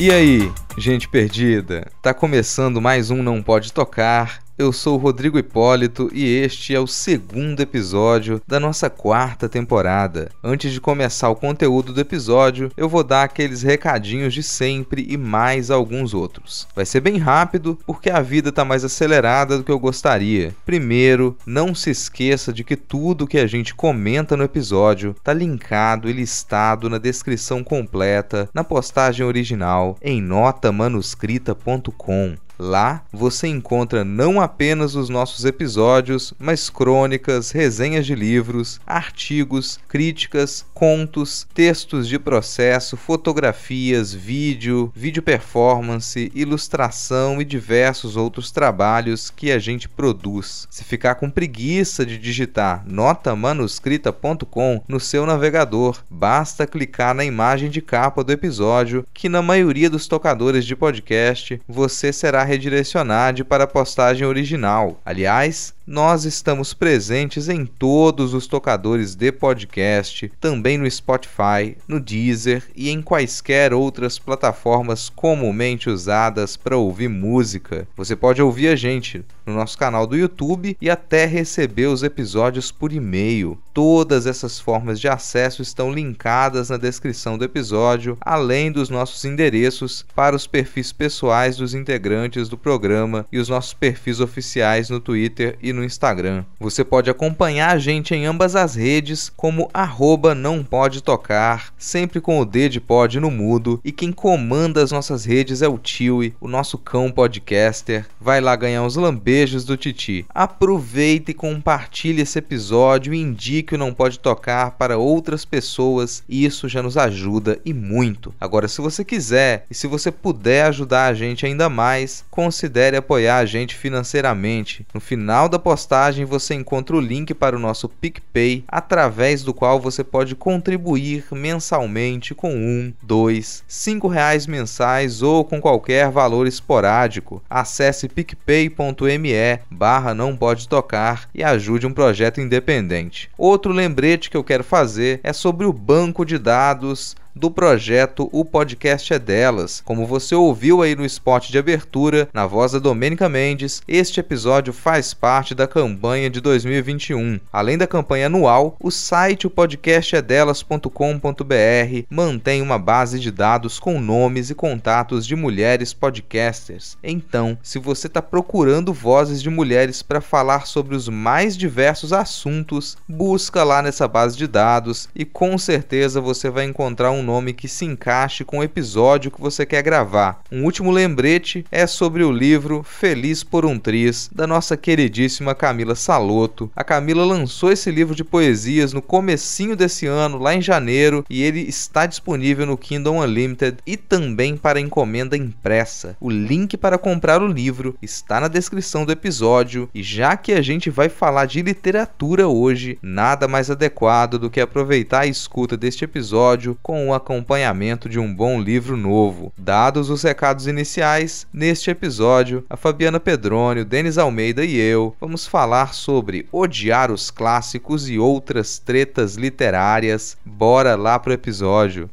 E aí, gente perdida? Tá começando mais um Não Pode Tocar eu sou o Rodrigo Hipólito e este é o segundo episódio da nossa quarta temporada. Antes de começar o conteúdo do episódio, eu vou dar aqueles recadinhos de sempre e mais alguns outros. Vai ser bem rápido porque a vida tá mais acelerada do que eu gostaria. Primeiro, não se esqueça de que tudo que a gente comenta no episódio tá linkado e listado na descrição completa, na postagem original, em notamanuscrita.com. Lá você encontra não apenas os nossos episódios, mas crônicas, resenhas de livros, artigos, críticas, contos, textos de processo, fotografias, vídeo, vídeo performance, ilustração e diversos outros trabalhos que a gente produz. Se ficar com preguiça de digitar notamanuscrita.com no seu navegador, basta clicar na imagem de capa do episódio, que na maioria dos tocadores de podcast você será redirecionado para a postagem original. Aliás, nós estamos presentes em todos os tocadores de podcast, também no Spotify, no Deezer e em quaisquer outras plataformas comumente usadas para ouvir música. Você pode ouvir a gente no nosso canal do YouTube e até receber os episódios por e-mail. Todas essas formas de acesso estão linkadas na descrição do episódio, além dos nossos endereços para os perfis pessoais dos integrantes do programa e os nossos perfis oficiais no Twitter e no no Instagram. Você pode acompanhar a gente em ambas as redes como arroba não pode tocar, sempre com o D de pod no mudo, e quem comanda as nossas redes é o Tiwi, o nosso cão podcaster. Vai lá ganhar uns lambejos do Titi. Aproveite e compartilhe esse episódio e indique o Não Pode Tocar para outras pessoas, e isso já nos ajuda e muito. Agora, se você quiser e se você puder ajudar a gente ainda mais, considere apoiar a gente financeiramente. No final da postagem você encontra o link para o nosso PicPay, através do qual você pode contribuir mensalmente com um, dois, cinco reais mensais ou com qualquer valor esporádico. Acesse picpay.me barra não pode tocar e ajude um projeto independente. Outro lembrete que eu quero fazer é sobre o banco de dados do projeto O Podcast é Delas. Como você ouviu aí no spot de abertura, na voz da Domênica Mendes, este episódio faz parte da campanha de 2021. Além da campanha anual, o site o podcastedelas.com.br mantém uma base de dados com nomes e contatos de mulheres podcasters. Então, se você está procurando vozes de mulheres para falar sobre os mais diversos assuntos, busca lá nessa base de dados e com certeza você vai encontrar um um nome que se encaixe com o episódio que você quer gravar. Um último lembrete é sobre o livro Feliz por um Triz, da nossa queridíssima Camila Saloto. A Camila lançou esse livro de poesias no comecinho desse ano, lá em janeiro, e ele está disponível no Kindle Unlimited e também para encomenda impressa. O link para comprar o livro está na descrição do episódio, e já que a gente vai falar de literatura hoje, nada mais adequado do que aproveitar a escuta deste episódio com o acompanhamento de um bom livro novo. Dados os recados iniciais, neste episódio, a Fabiana Pedrônio, Denis Almeida e eu vamos falar sobre odiar os clássicos e outras tretas literárias. Bora lá pro episódio.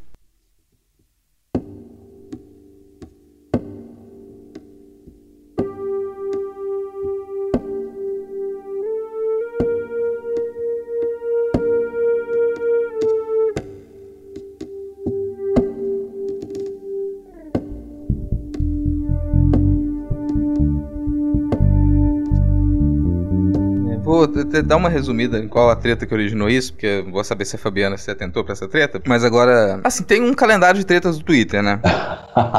Vou dar uma resumida em qual a treta que originou isso, porque eu vou saber se a Fabiana se atentou pra essa treta. Mas agora, assim, tem um calendário de tretas do Twitter, né?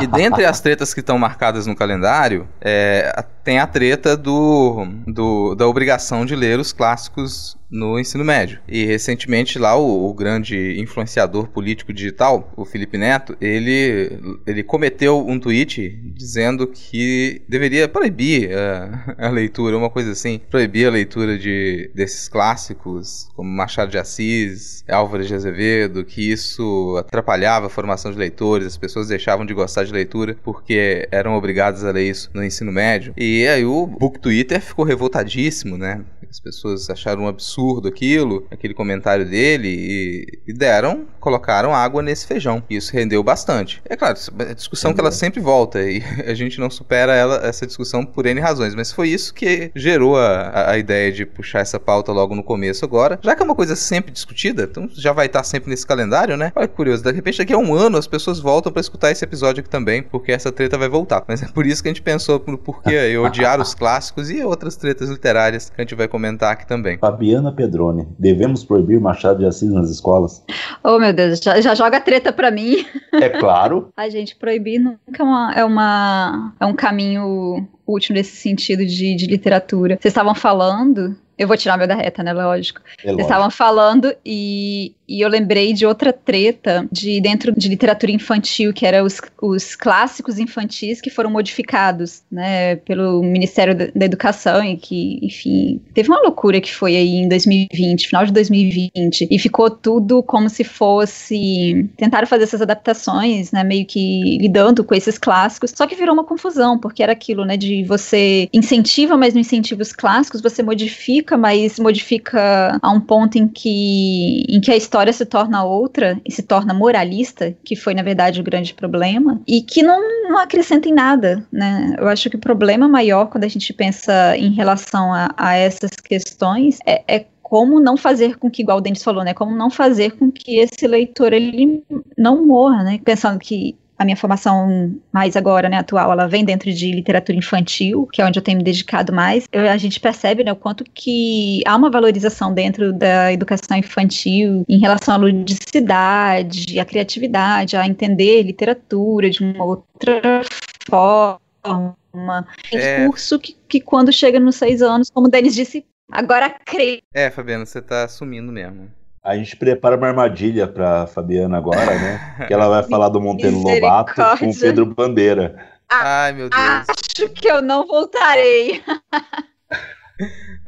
e dentre as tretas que estão marcadas no calendário, é, tem a treta do, do, da obrigação de ler os clássicos no ensino médio. E recentemente lá o, o, grande influenciador político digital, o Felipe Neto, ele, ele cometeu um tweet dizendo que deveria proibir a, a leitura, uma coisa assim, proibir a leitura de desses clássicos como Machado de Assis, Álvares de Azevedo, que isso atrapalhava a formação de leitores, as pessoas deixavam de gostar de leitura porque eram obrigadas a ler isso no ensino médio. E aí o Book Twitter ficou revoltadíssimo, né? As pessoas acharam um absurdo aquilo, aquele comentário dele, e, e deram, colocaram água nesse feijão. E isso rendeu bastante. É claro, é discussão que ela sempre volta, e a gente não supera ela, essa discussão por N razões, mas foi isso que gerou a, a ideia de puxar essa pauta logo no começo agora. Já que é uma coisa sempre discutida, então já vai estar sempre nesse calendário, né? Olha que curioso, de repente daqui a um ano as pessoas voltam para escutar esse episódio aqui também, porque essa treta vai voltar. Mas é por isso que a gente pensou no porquê eu odiar os clássicos e outras tretas literárias que a gente vai comentar aqui também. Fabiana Pedrone, devemos proibir Machado de Assis nas escolas? Oh, meu Deus, já, já joga treta pra mim. É claro. A gente, proibir nunca é, uma, é, uma, é um caminho útil nesse sentido de, de literatura. Vocês estavam falando eu vou tirar meu da reta, né? Lógico. É Vocês estavam falando e, e eu lembrei de outra treta de dentro de literatura infantil, que era os, os clássicos infantis que foram modificados, né, pelo Ministério da Educação e que, enfim, teve uma loucura que foi aí em 2020, final de 2020, e ficou tudo como se fosse tentaram fazer essas adaptações, né, meio que lidando com esses clássicos, só que virou uma confusão, porque era aquilo, né, de você incentiva, mas não incentiva os clássicos, você modifica modifica, mas modifica a um ponto em que, em que a história se torna outra e se torna moralista, que foi na verdade o grande problema, e que não, não acrescenta em nada, né? Eu acho que o problema maior quando a gente pensa em relação a, a essas questões é, é como não fazer com que, igual o Denis falou, né? Como não fazer com que esse leitor ele não morra, né? Pensando que a minha formação mais agora, né, atual, ela vem dentro de literatura infantil, que é onde eu tenho me dedicado mais. Eu, a gente percebe, né, o quanto que há uma valorização dentro da educação infantil em relação à ludicidade, à criatividade, a entender literatura de uma outra forma. É. curso que, que quando chega nos seis anos, como o Denis disse, agora crê. É, Fabiana, você tá assumindo mesmo. A gente prepara uma armadilha pra Fabiana agora, né? Que ela vai falar do Monteiro Lobato com o Pedro Bandeira. Ah, Ai, meu Deus. Acho que eu não voltarei.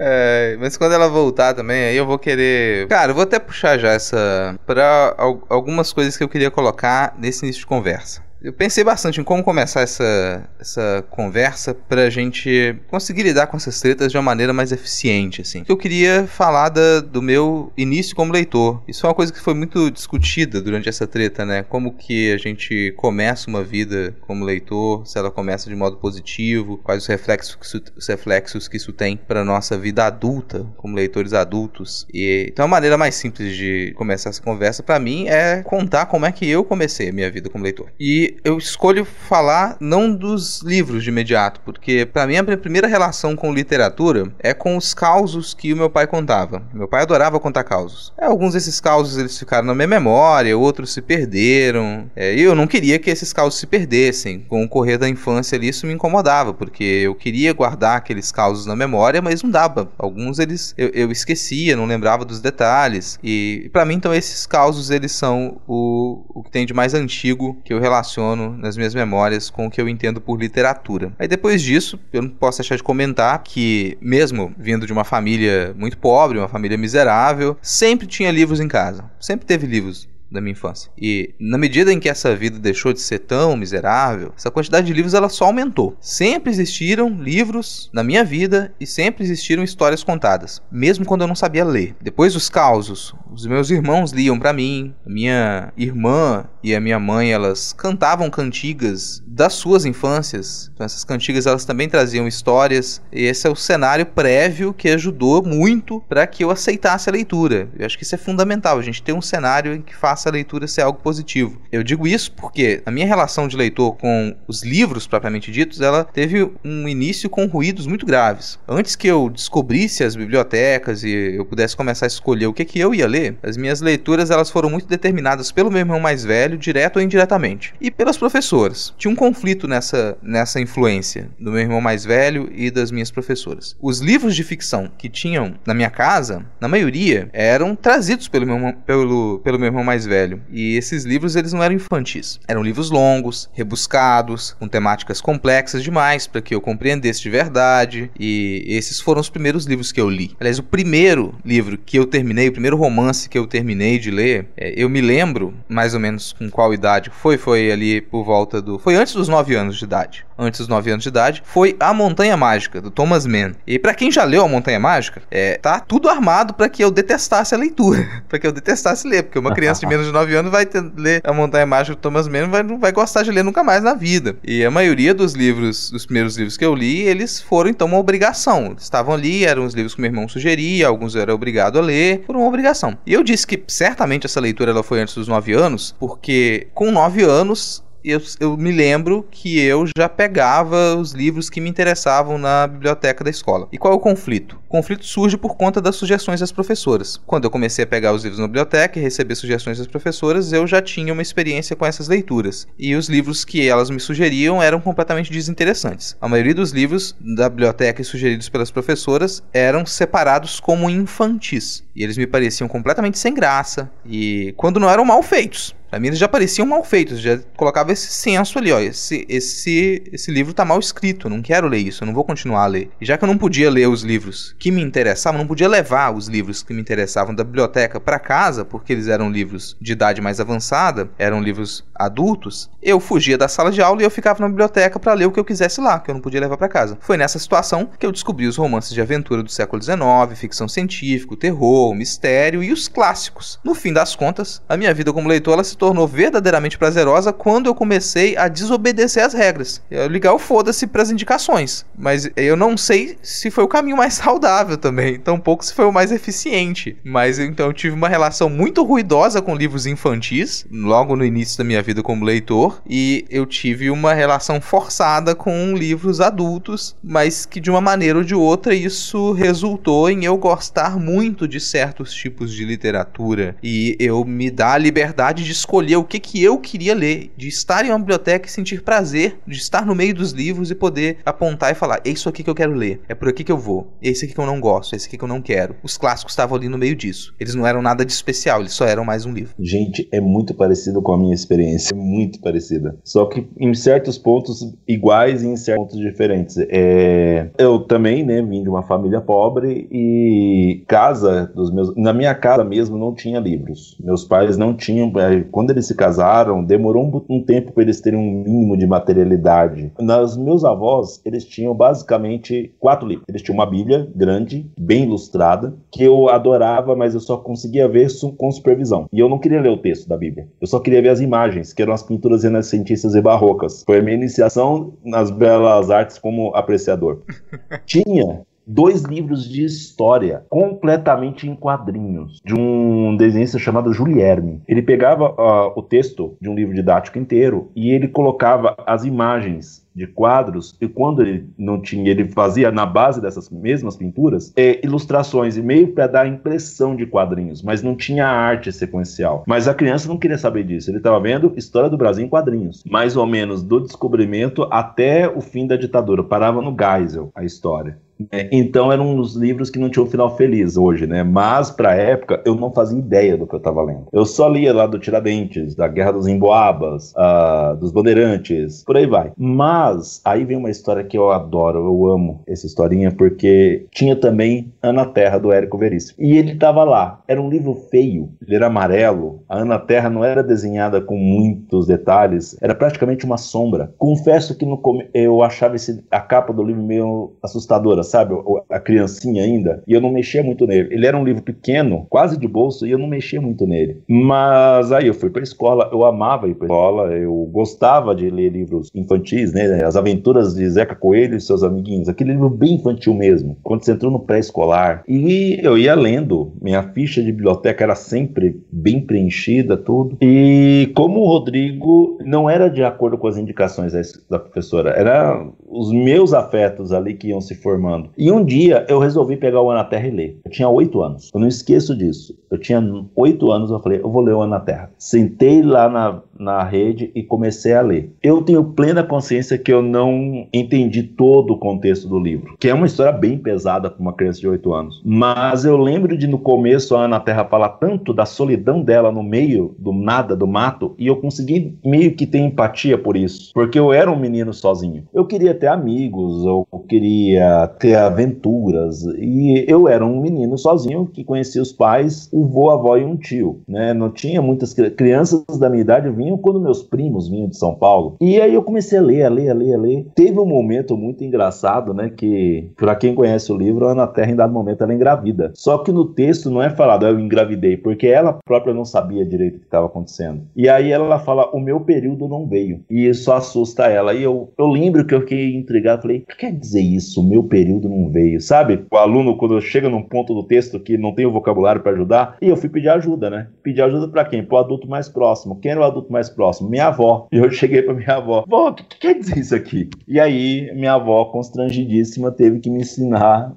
É, mas quando ela voltar também, aí eu vou querer. Cara, eu vou até puxar já essa. para algumas coisas que eu queria colocar nesse início de conversa. Eu pensei bastante em como começar essa, essa conversa pra gente conseguir lidar com essas tretas de uma maneira mais eficiente, assim. Eu queria falar da, do meu início como leitor. Isso é uma coisa que foi muito discutida durante essa treta, né? Como que a gente começa uma vida como leitor, se ela começa de modo positivo, quais os reflexos que isso, os reflexos que isso tem pra nossa vida adulta, como leitores adultos. E, então a maneira mais simples de começar essa conversa para mim é contar como é que eu comecei a minha vida como leitor. E eu escolho falar não dos livros de imediato, porque para mim a minha primeira relação com literatura é com os causos que o meu pai contava. Meu pai adorava contar causos. É, alguns desses causos eles ficaram na minha memória, outros se perderam. É, eu não queria que esses causos se perdessem. Com o correr da infância ali isso me incomodava, porque eu queria guardar aqueles causos na memória, mas não dava. Alguns eles eu, eu esquecia, não lembrava dos detalhes. E para mim então esses causos eles são o, o que tem de mais antigo que eu relaciono relaciono nas minhas memórias com o que eu entendo por literatura. Aí depois disso, eu não posso deixar de comentar que, mesmo vindo de uma família muito pobre, uma família miserável, sempre tinha livros em casa. Sempre teve livros da minha infância. E na medida em que essa vida deixou de ser tão miserável, essa quantidade de livros ela só aumentou. Sempre existiram livros na minha vida e sempre existiram histórias contadas, mesmo quando eu não sabia ler. Depois dos causos, os meus irmãos liam para mim, minha irmã e a minha mãe, elas cantavam cantigas das suas infâncias. Então essas cantigas elas também traziam histórias e esse é o cenário prévio que ajudou muito para que eu aceitasse a leitura. Eu acho que isso é fundamental, a gente ter um cenário em que faz faça a leitura ser algo positivo. Eu digo isso porque a minha relação de leitor com os livros propriamente ditos, ela teve um início com ruídos muito graves. Antes que eu descobrisse as bibliotecas e eu pudesse começar a escolher o que, que eu ia ler, as minhas leituras elas foram muito determinadas pelo meu irmão mais velho, direto ou indiretamente, e pelas professoras. Tinha um conflito nessa, nessa influência do meu irmão mais velho e das minhas professoras. Os livros de ficção que tinham na minha casa, na maioria, eram trazidos pelo meu, pelo, pelo meu irmão mais velho. E esses livros eles não eram infantis. Eram livros longos, rebuscados, com temáticas complexas demais para que eu compreendesse de verdade. E esses foram os primeiros livros que eu li. Aliás, o primeiro livro que eu terminei, o primeiro romance que eu terminei de ler, é, eu me lembro mais ou menos com qual idade foi. Foi ali por volta do. Foi antes dos 9 anos de idade. Antes dos 9 anos de idade. Foi A Montanha Mágica, do Thomas Mann. E para quem já leu A Montanha Mágica, é, tá tudo armado para que eu detestasse a leitura. para que eu detestasse ler. Porque uma criança de menos de 9 anos vai ter, ler A Montanha Mágica do Thomas Mann vai, não vai gostar de ler nunca mais na vida. E a maioria dos livros, dos primeiros livros que eu li, eles foram então uma obrigação. Estavam ali, eram os livros que meu irmão sugeria, alguns eu era obrigado a ler, por uma obrigação. E eu disse que certamente essa leitura ela foi antes dos 9 anos, porque com 9 anos eu, eu, me lembro que eu já pegava os livros que me interessavam na biblioteca da escola. E qual é o conflito? O conflito surge por conta das sugestões das professoras. Quando eu comecei a pegar os livros na biblioteca e receber sugestões das professoras, eu já tinha uma experiência com essas leituras. E os livros que elas me sugeriam eram completamente desinteressantes. A maioria dos livros da biblioteca sugeridos pelas professoras eram separados como infantis. E eles me pareciam completamente sem graça. E quando não eram mal feitos. Pra mim eles já pareciam mal feitos, já colocava esse senso ali, ó, esse, esse, esse livro tá mal escrito, não quero ler isso, eu não vou continuar a ler. E já que eu não podia ler os livros que me interessavam, não podia levar os livros que me interessavam da biblioteca para casa, porque eles eram livros de idade mais avançada, eram livros adultos, eu fugia da sala de aula e eu ficava na biblioteca para ler o que eu quisesse lá, que eu não podia levar para casa. Foi nessa situação que eu descobri os romances de aventura do século XIX, ficção científica, terror, mistério e os clássicos. No fim das contas, a minha vida como leitor ela se tornou verdadeiramente prazerosa quando eu comecei a desobedecer as regras. Eu ligar o foda-se para as indicações. Mas eu não sei se foi o caminho mais saudável também. Tampouco se foi o mais eficiente. Mas então eu tive uma relação muito ruidosa com livros infantis, logo no início da minha vida como leitor. E eu tive uma relação forçada com livros adultos, mas que de uma maneira ou de outra isso resultou em eu gostar muito de certos tipos de literatura. E eu me dar a liberdade de escolher o que, que eu queria ler, de estar em uma biblioteca e sentir prazer de estar no meio dos livros e poder apontar e falar: é isso aqui que eu quero ler, é por aqui que eu vou, é esse aqui que eu não gosto, é esse aqui que eu não quero. Os clássicos estavam ali no meio disso. Eles não eram nada de especial, eles só eram mais um livro. Gente, é muito parecido com a minha experiência, muito parecida. Só que em certos pontos iguais e em certos pontos diferentes. É... Eu também, né, vim de uma família pobre e casa dos meus. Na minha casa mesmo não tinha livros. Meus pais não tinham. Quando eles se casaram, demorou um, um tempo para eles terem um mínimo de materialidade. Nos meus avós, eles tinham basicamente quatro livros. Eles tinham uma Bíblia grande, bem ilustrada, que eu adorava, mas eu só conseguia ver com supervisão. E eu não queria ler o texto da Bíblia. Eu só queria ver as imagens, que eram as pinturas renascentistas e barrocas. Foi a minha iniciação nas belas artes como apreciador. Tinha dois livros de história completamente em quadrinhos de um desenhista chamado Julierme. Ele pegava uh, o texto de um livro didático inteiro e ele colocava as imagens de quadros e quando ele não tinha, ele fazia na base dessas mesmas pinturas é, ilustrações e meio para dar a impressão de quadrinhos, mas não tinha arte sequencial. Mas a criança não queria saber disso. Ele estava vendo história do Brasil em quadrinhos, mais ou menos do descobrimento até o fim da ditadura. Parava no Geisel a história. É, então era um dos livros que não tinha um final feliz hoje, né? Mas pra época eu não fazia ideia do que eu estava lendo. Eu só lia lá do Tiradentes, da Guerra dos Emboabas, uh, dos Bandeirantes, por aí vai. Mas aí vem uma história que eu adoro, eu amo essa historinha porque tinha também Ana Terra do Érico Veríssimo. E ele estava lá. Era um livro feio, ele era amarelo. A Ana Terra não era desenhada com muitos detalhes, era praticamente uma sombra. Confesso que no eu achava esse, a capa do livro meio assustadora sabe? a criancinha ainda, e eu não mexia muito nele. Ele era um livro pequeno, quase de bolso, e eu não mexia muito nele. Mas aí eu fui pra escola, eu amava ir pra escola, eu gostava de ler livros infantis, né? As aventuras de Zeca Coelho e seus amiguinhos, aquele livro bem infantil mesmo, quando você entrou no pré-escolar. E eu ia lendo, minha ficha de biblioteca era sempre bem preenchida, tudo. E como o Rodrigo não era de acordo com as indicações da professora, era os meus afetos ali que iam se formando. E um dia eu resolvi pegar o Ana Terra e ler. Eu tinha oito anos. Eu não esqueço disso. Eu tinha oito anos, eu falei, eu vou ler o Ana Terra. Sentei lá na, na rede e comecei a ler. Eu tenho plena consciência que eu não entendi todo o contexto do livro, que é uma história bem pesada para uma criança de oito anos. Mas eu lembro de no começo a Ana Terra falar tanto da solidão dela no meio do nada, do mato, e eu consegui meio que ter empatia por isso, porque eu era um menino sozinho. Eu queria ter amigos, eu queria ter aventuras, e eu era um menino sozinho que conhecia os pais, o vô, a avó e um tio, né? Não tinha muitas crianças da minha idade vinham quando meus primos vinham de São Paulo. E aí eu comecei a ler, a ler, a ler, a ler. Teve um momento muito engraçado, né, que para quem conhece o livro, a Ana Terra em dado momento ela engravida. Só que no texto não é falado eu engravidei, porque ela própria não sabia direito o que estava acontecendo. E aí ela fala o meu período não veio. E isso assusta ela. E eu, eu lembro que eu fiquei intrigado, falei, o que quer dizer isso? O meu período não veio, sabe? O aluno quando chega num ponto do texto que não tem o vocabulário para ajudar, e eu fui pedir ajuda, né? Pedir ajuda para quem? Pro adulto mais próximo. Quem era o adulto mais próximo? Minha avó. E eu cheguei para minha avó: "Vó, o que, que, quer dizer isso aqui?" E aí minha avó, constrangidíssima, teve que me ensinar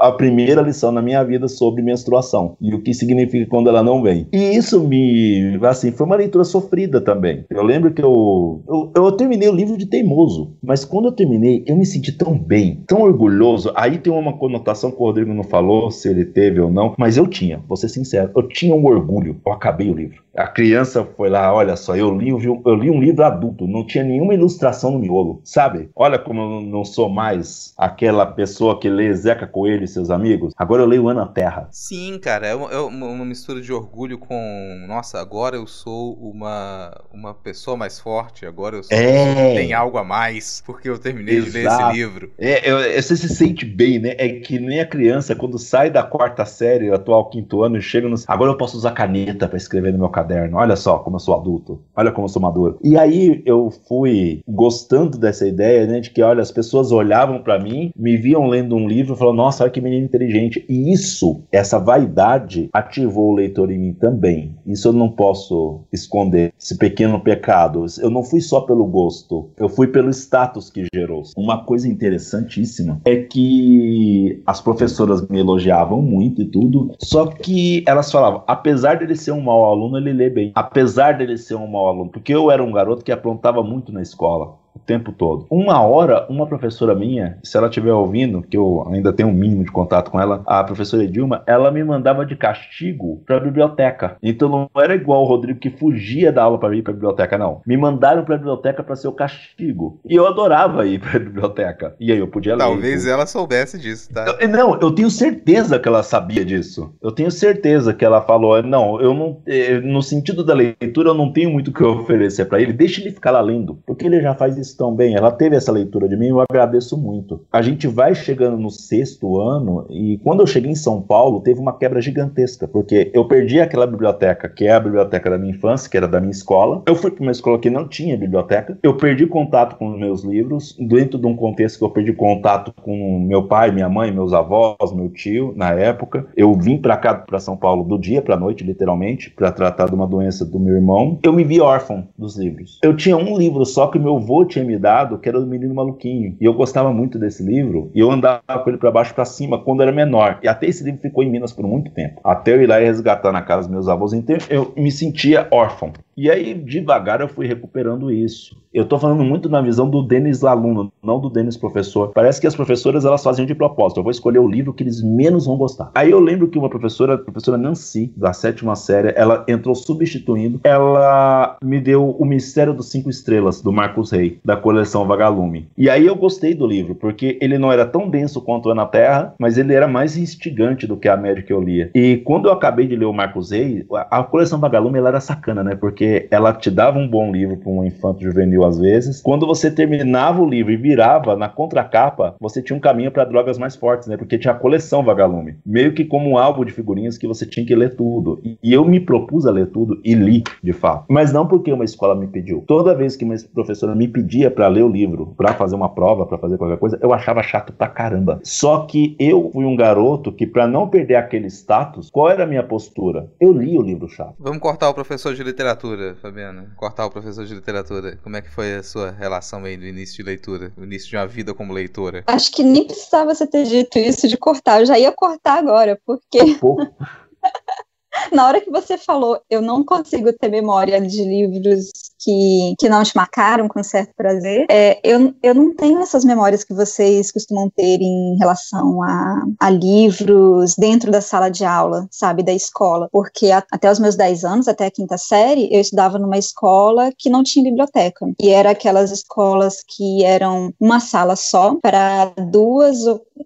a primeira lição na minha vida sobre menstruação e o que significa quando ela não vem. E isso me, assim, foi uma leitura sofrida também. Eu lembro que eu eu, eu terminei o livro de teimoso, mas quando eu terminei, eu me senti tão bem, tão orgulhoso. Aí tem uma conotação que o Rodrigo não falou se ele teve ou não, mas eu tinha, vou ser sincero, eu tinha um orgulho. Eu acabei o livro. A criança foi lá, olha só, eu li, eu li um livro adulto, não tinha nenhuma ilustração no miolo, sabe? Olha como eu não sou mais aquela pessoa que lê Zeca Coelho e seus amigos. Agora eu leio Ana Terra. Sim, cara, é uma, é uma mistura de orgulho com, nossa, agora eu sou uma, uma pessoa mais forte, agora eu sou é... tem algo a mais, porque eu terminei Exato. de ler esse livro. É, eu, você se sente bem, né? É que nem a criança, quando sai da quarta série, atual quinto ano, e chega no. Agora eu posso usar caneta para escrever no meu caderno caderno. Olha só como eu sou adulto. Olha como eu sou maduro. E aí eu fui gostando dessa ideia, né, de que olha, as pessoas olhavam para mim, me viam lendo um livro, e falavam: "Nossa, olha que menino inteligente". E isso, essa vaidade ativou o leitor em mim também. Isso eu não posso esconder. Esse pequeno pecado. Eu não fui só pelo gosto, eu fui pelo status que gerou. Uma coisa interessantíssima é que as professoras me elogiavam muito e tudo, só que elas falavam: apesar dele ser um mau aluno, ele lê bem. Apesar dele ser um mau aluno. Porque eu era um garoto que aprontava muito na escola o tempo todo. Uma hora, uma professora minha, se ela estiver ouvindo, que eu ainda tenho um mínimo de contato com ela, a professora Edilma, ela me mandava de castigo para a biblioteca. Então não era igual o Rodrigo que fugia da aula para ir para a biblioteca, não. Me mandaram para a biblioteca para ser o castigo. E eu adorava ir para a biblioteca. E aí eu podia ler. Talvez ela soubesse disso, tá? Eu, não, eu tenho certeza que ela sabia disso. Eu tenho certeza que ela falou, não, eu não, eh, no sentido da leitura eu não tenho muito o que oferecer para ele. Deixa ele ficar lá lendo, porque ele já faz isso tão bem. Ela teve essa leitura de mim, eu agradeço muito. A gente vai chegando no sexto ano e quando eu cheguei em São Paulo, teve uma quebra gigantesca, porque eu perdi aquela biblioteca, que é a biblioteca da minha infância, que era da minha escola. Eu fui para uma escola que não tinha biblioteca. Eu perdi contato com os meus livros, dentro de um contexto que eu perdi contato com meu pai, minha mãe, meus avós, meu tio, na época. Eu vim para cá, para São Paulo, do dia para noite, literalmente, para tratar de uma doença do meu irmão. Eu me vi órfão dos livros. Eu tinha um livro só que meu avô tinha me dado, que era do Menino Maluquinho. E eu gostava muito desse livro, e eu andava com ele para baixo para cima quando era menor. E até esse livro ficou em Minas por muito tempo. Até eu ir lá e resgatar na casa dos meus avós. Então eu me sentia órfão. E aí, devagar, eu fui recuperando isso. Eu tô falando muito na visão do Denis aluno, não do Denis professor. Parece que as professoras elas faziam de propósito. Eu vou escolher o livro que eles menos vão gostar. Aí eu lembro que uma professora, a professora Nancy, da sétima série, ela entrou substituindo. Ela me deu O Mistério dos Cinco Estrelas, do Marcos Rey, da coleção Vagalume. E aí eu gostei do livro, porque ele não era tão denso quanto é na Terra, mas ele era mais instigante do que a média que eu lia. E quando eu acabei de ler o Marcos Rey, a coleção Vagalume ela era sacana, né? Porque porque ela te dava um bom livro para um infanto juvenil às vezes. Quando você terminava o livro e virava na contracapa, você tinha um caminho para drogas mais fortes, né? Porque tinha a coleção Vagalume, meio que como um álbum de figurinhas que você tinha que ler tudo. E eu me propus a ler tudo e li, de fato. Mas não porque uma escola me pediu. Toda vez que uma professora me pedia para ler o livro, para fazer uma prova, para fazer qualquer coisa, eu achava chato pra caramba. Só que eu fui um garoto que para não perder aquele status, qual era a minha postura? Eu li o livro chato. Vamos cortar o professor de literatura, Fabiana. Cortar o professor de literatura. Como é que foi a sua relação aí no início de leitura? O início de uma vida como leitora? Acho que nem precisava você ter dito isso de cortar. Eu já ia cortar agora, porque. Na hora que você falou, eu não consigo ter memória de livros que, que não te marcaram com certo prazer. É, eu, eu não tenho essas memórias que vocês costumam ter em relação a, a livros dentro da sala de aula, sabe, da escola. Porque a, até os meus 10 anos, até a quinta série, eu estudava numa escola que não tinha biblioteca. E era aquelas escolas que eram uma sala só para duas,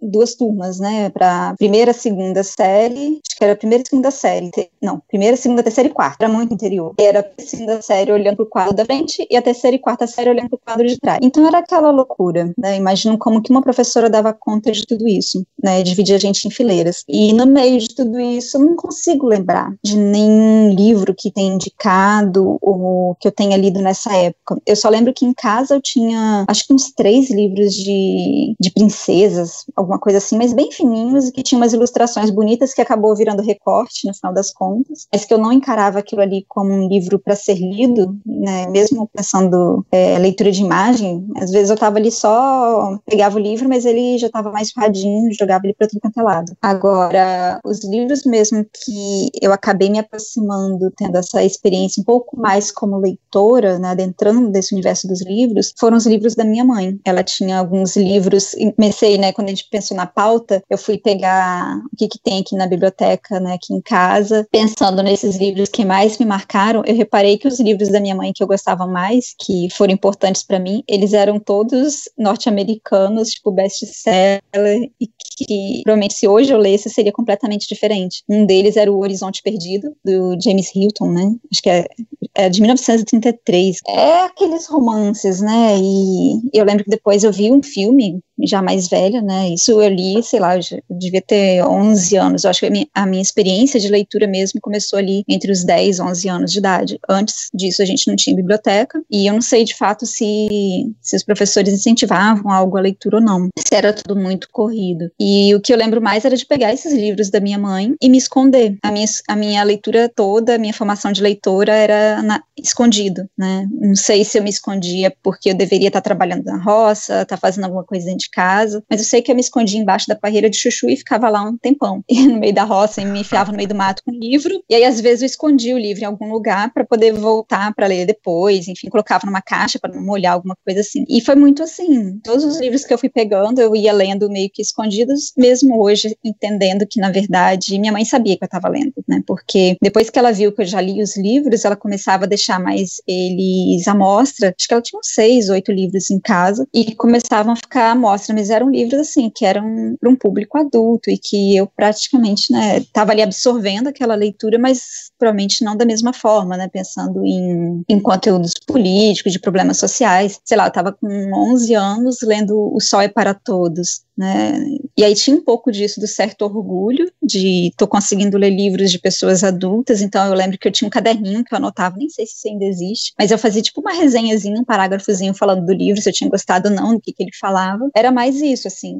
duas turmas, né? Para primeira, segunda série, acho que era primeira e segunda série. Não, primeira, segunda, terceira e quarta. Era muito interior. Era a segunda série olhando para o quadro da frente e a terceira e quarta série olhando para o quadro de trás. Então era aquela loucura, né? Imagino como que uma professora dava conta de tudo isso, né? Dividia a gente em fileiras. E no meio de tudo isso, eu não consigo lembrar de nenhum livro que tenha indicado ou que eu tenha lido nessa época. Eu só lembro que em casa eu tinha, acho que uns três livros de, de princesas, alguma coisa assim, mas bem fininhos e que tinha umas ilustrações bonitas que acabou virando recorte no final das contas, mas que eu não encarava aquilo ali como um livro para ser lido, né? Mesmo pensando é, leitura de imagem, às vezes eu estava ali só, pegava o livro, mas ele já estava mais radinho, jogava ele para tudo quanto é lado. Agora, os livros mesmo que eu acabei me aproximando, tendo essa experiência um pouco mais como leitora, né, adentrando desse universo dos livros, foram os livros da minha mãe. Ela tinha alguns livros, comecei, né, quando a gente pensou na pauta, eu fui pegar o que, que tem aqui na biblioteca, né, aqui em casa, pensando nesses livros que mais me marcaram, eu reparei que os livros da minha mãe que eu gostava mais, que foram importantes para mim, eles eram todos norte-americanos, tipo best-seller, e que provavelmente se hoje eu lesse seria completamente diferente. Um deles era O Horizonte Perdido, do James Hilton, né? Acho que é, é de 1933. É aqueles romances, né? E eu lembro que depois eu vi um filme já mais velha, né? Isso eu li, sei lá, eu devia ter 11 anos. Eu acho que a minha, a minha, experiência de leitura mesmo começou ali entre os 10 e 11 anos de idade. Antes disso, a gente não tinha biblioteca e eu não sei de fato se, se os professores incentivavam algo à leitura ou não. Se era tudo muito corrido. E o que eu lembro mais era de pegar esses livros da minha mãe e me esconder. A minha, a minha leitura toda, a minha formação de leitora era na, escondido, né? Não sei se eu me escondia porque eu deveria estar trabalhando na roça, estar fazendo alguma coisa dentro de casa, mas eu sei que eu me escondia embaixo da parreira de chuchu e ficava lá um tempão, e no meio da roça, e me enfiava no meio do mato com um livro, e aí às vezes eu escondia o livro em algum lugar para poder voltar para ler depois, enfim, colocava numa caixa para não molhar alguma coisa assim. E foi muito assim, todos os livros que eu fui pegando, eu ia lendo meio que escondidos, mesmo hoje entendendo que na verdade minha mãe sabia que eu estava lendo, né? Porque depois que ela viu que eu já li os livros, ela começava a deixar mais eles à mostra. Acho que ela tinha uns seis, oito livros em casa e começavam a ficar à mostra, mas eram livros assim que eram para um público adulto e que eu praticamente, né, estava ali absorvendo aquela leitura, mas provavelmente não da mesma forma, né, pensando em, em conteúdos políticos, de problemas sociais. Sei lá, eu estava com 11 anos lendo O Sol é para Todos, né? E aí tinha um pouco disso do certo orgulho de tô conseguindo ler livros de pessoas adultas, então eu lembro que eu tinha um caderninho que eu anotava, nem sei se isso ainda existe, mas eu fazia tipo uma resenhazinha, um parágrafozinho falando do livro, se eu tinha gostado ou não, do que, que ele falava. Era mais isso, assim,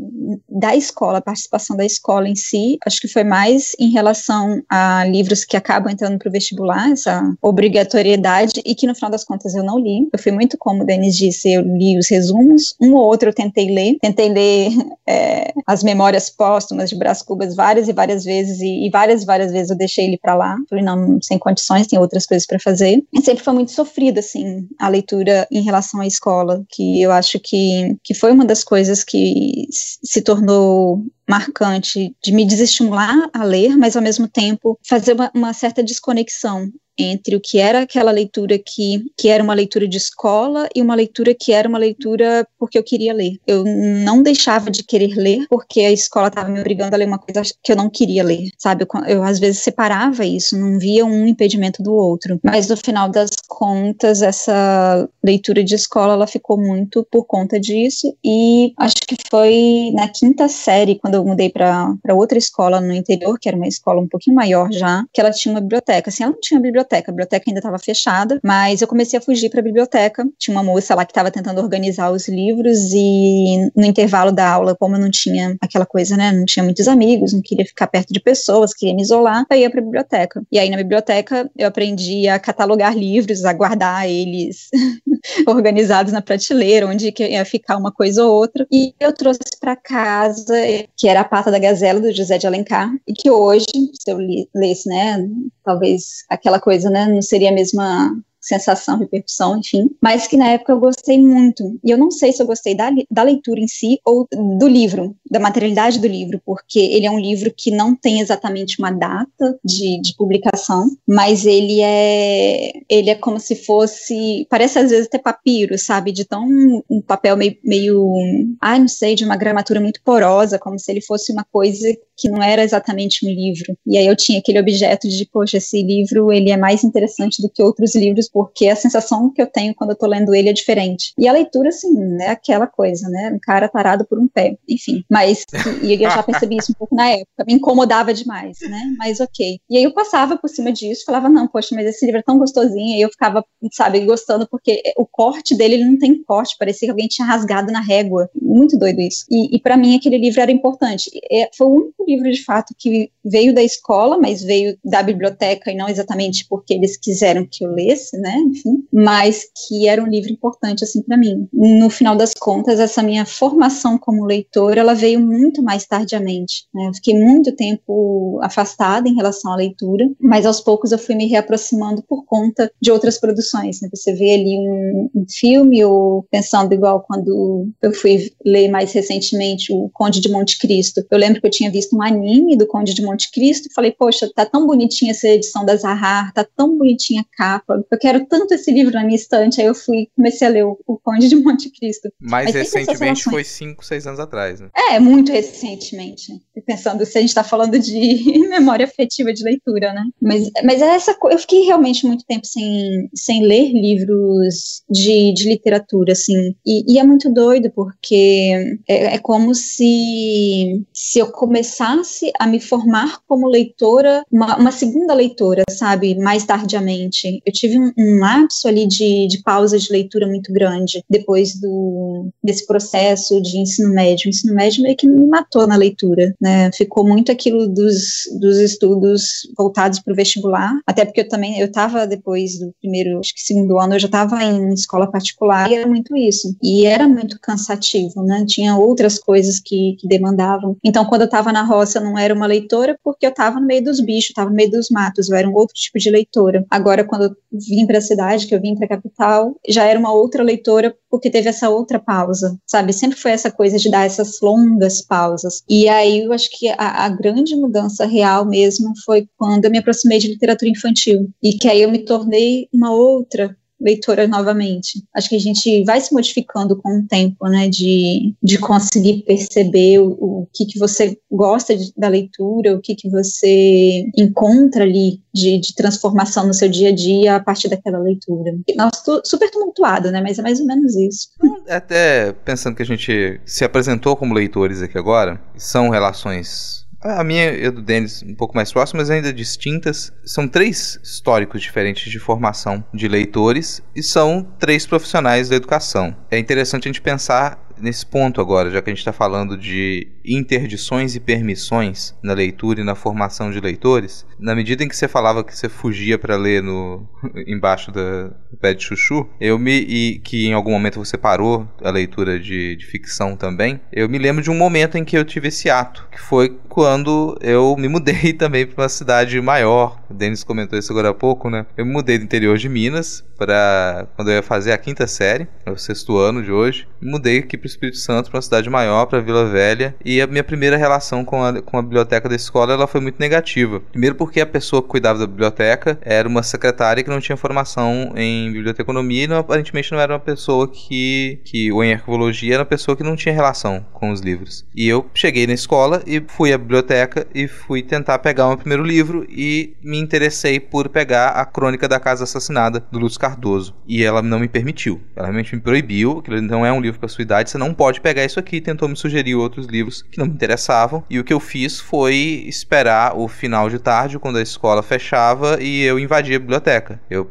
da escola, a participação da escola em si, acho que foi mais em relação a livros que acabam entrando para o vestibular, essa obrigatoriedade, e que no final das contas eu não li. Eu fui muito como o Denis disse, eu li os resumos, um ou outro eu tentei ler, tentei ler é, as memórias póstumas de Brás Cubas várias e várias vezes, e, e várias e várias vezes eu deixei ele para lá. Falei, não, sem condições, tem outras coisas para fazer. E sempre foi muito sofrido, assim, a leitura em relação à escola, que eu acho que, que foi uma das coisas que se tornou marcante de me desestimular a ler, mas ao mesmo tempo fazer uma, uma certa desconexão entre o que era aquela leitura que, que era uma leitura de escola e uma leitura que era uma leitura porque eu queria ler. Eu não deixava de querer ler porque a escola estava me obrigando a ler uma coisa que eu não queria ler, sabe? Eu, eu, às vezes separava isso, não via um impedimento do outro. Mas no final das contas, essa leitura de escola ela ficou muito por conta disso e acho que foi na quinta série quando eu mudei para outra escola no interior, que era uma escola um pouquinho maior já, que ela tinha uma biblioteca. Assim, ela não tinha biblioteca biblioteca. A biblioteca ainda estava fechada, mas eu comecei a fugir para a biblioteca. Tinha uma moça lá que estava tentando organizar os livros e no intervalo da aula, como eu não tinha aquela coisa, né, não tinha muitos amigos, não queria ficar perto de pessoas, queria me isolar, eu ia para a biblioteca. E aí na biblioteca eu aprendi a catalogar livros, a guardar eles organizados na prateleira, onde ia ficar uma coisa ou outra. E eu trouxe para casa, que era a Pata da Gazela do José de Alencar, e que hoje, se eu lesse, né, talvez aquela coisa, né, não seria a mesma sensação, repercussão, enfim, mas que na época eu gostei muito. E eu não sei se eu gostei da, da leitura em si ou do livro, da materialidade do livro, porque ele é um livro que não tem exatamente uma data de, de publicação, mas ele é ele é como se fosse, parece às vezes até papiro, sabe, de tão um papel meio, meio ah, não sei, de uma gramatura muito porosa, como se ele fosse uma coisa que não era exatamente um livro. E aí eu tinha aquele objeto de, poxa, esse livro ele é mais interessante do que outros livros porque a sensação que eu tenho quando eu tô lendo ele é diferente. E a leitura, assim, é aquela coisa, né? Um cara parado por um pé, enfim. Mas, e eu já percebi isso um pouco na época, me incomodava demais, né? Mas ok. E aí eu passava por cima disso, falava, não, poxa, mas esse livro é tão gostosinho, e eu ficava, sabe, gostando, porque o corte dele, ele não tem corte, parecia que alguém tinha rasgado na régua. Muito doido isso. E, e para mim aquele livro era importante. É, foi o único livro, de fato, que veio da escola, mas veio da biblioteca, e não exatamente porque eles quiseram que eu lesse, né? Né, enfim, mas que era um livro importante assim para mim. No final das contas, essa minha formação como leitora, ela veio muito mais tardiamente. Né? Eu fiquei muito tempo afastada em relação à leitura, mas aos poucos eu fui me reaproximando por conta de outras produções. Né? Você vê ali um, um filme ou pensando igual quando eu fui ler mais recentemente o Conde de Monte Cristo. Eu lembro que eu tinha visto um anime do Conde de Monte Cristo e falei, poxa, tá tão bonitinha essa edição da Zahar, tá tão bonitinha a capa, eu quero quero tanto esse livro na minha estante. Aí eu fui, comecei a ler o, o Conde de Monte Cristo. Mais recentemente foi 5, 6 anos atrás, né? É, muito recentemente. Pensando se a gente tá falando de memória afetiva de leitura, né? Mas, mas é essa eu fiquei realmente muito tempo sem, sem ler livros de, de literatura, assim. E, e é muito doido, porque é, é como se, se eu começasse a me formar como leitora, uma, uma segunda leitora, sabe? Mais tardiamente. Eu tive um, um lapso ali de, de pausa de leitura muito grande depois do, desse processo de ensino médio. O ensino médio meio que me matou na leitura, né? Ficou muito aquilo dos, dos estudos voltados para o vestibular, até porque eu também, eu estava depois do primeiro, acho que segundo ano, eu já estava em escola particular e era muito isso. E era muito cansativo, né? Tinha outras coisas que, que demandavam. Então, quando eu estava na roça, não era uma leitora porque eu estava no meio dos bichos, estava no meio dos matos, eu era um outro tipo de leitora. Agora, quando eu vim para a cidade, que eu vim para a capital, já era uma outra leitora porque teve essa outra pausa, sabe? Sempre foi essa coisa de dar essas longas pausas. E aí eu acho que a, a grande mudança real mesmo foi quando eu me aproximei de literatura infantil e que aí eu me tornei uma outra leitora novamente. Acho que a gente vai se modificando com o tempo, né, de, de conseguir perceber o, o que, que você gosta de, da leitura, o que, que você encontra ali de, de, transformação no seu dia a dia a partir daquela leitura. Nossa, super tumultuado, né, mas é mais ou menos isso. Até pensando que a gente se apresentou como leitores aqui agora, são relações a minha e a do Denis um pouco mais próximas, ainda distintas. São três históricos diferentes de formação de leitores e são três profissionais da educação. É interessante a gente pensar nesse ponto agora, já que a gente está falando de interdições e permissões na leitura e na formação de leitores, na medida em que você falava que você fugia para ler no embaixo do pé de chuchu, eu me e que em algum momento você parou a leitura de, de ficção também, eu me lembro de um momento em que eu tive esse ato, que foi quando eu me mudei também para uma cidade maior. O Denis comentou isso agora há pouco, né? Eu me mudei do interior de Minas para quando eu ia fazer a quinta série, é o sexto ano de hoje, mudei aqui para o Espírito Santo, para uma cidade maior, para Vila Velha, e a minha primeira relação com a, com a biblioteca da escola ela foi muito negativa. Primeiro porque a pessoa que cuidava da biblioteca era uma secretária que não tinha formação em biblioteconomia e não, aparentemente não era uma pessoa que, que, ou em arqueologia, era uma pessoa que não tinha relação com os livros. E eu cheguei na escola e fui à biblioteca e fui tentar pegar o meu primeiro livro e me interessei por pegar a Crônica da Casa Assassinada do Lúcio Cardoso. E ela não me permitiu. Ela realmente me proibiu, que não é um livro para sua idade, você não pode pegar isso aqui. Tentou me sugerir outros livros que não me interessavam. E o que eu fiz foi esperar o final de tarde, quando a escola fechava, e eu invadi a biblioteca. Eu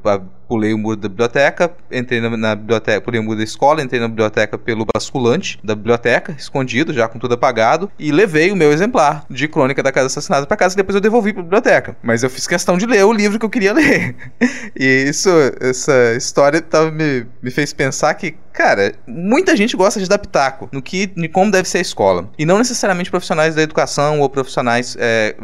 pulei o muro da biblioteca, entrei na, na, biblioteca, pulei o muro da escola, entrei na biblioteca pelo basculante da biblioteca, escondido, já com tudo apagado, e levei o meu exemplar de Crônica da Casa Assassinada para casa e depois eu devolvi para a biblioteca. Mas eu fiz questão de ler o livro que eu queria ler. e isso, essa história tava, me, me fez pensar que, cara, muita gente gosta de dar pitaco no que, em como deve ser a escola. E não necessariamente profissionais da educação ou profissionais é,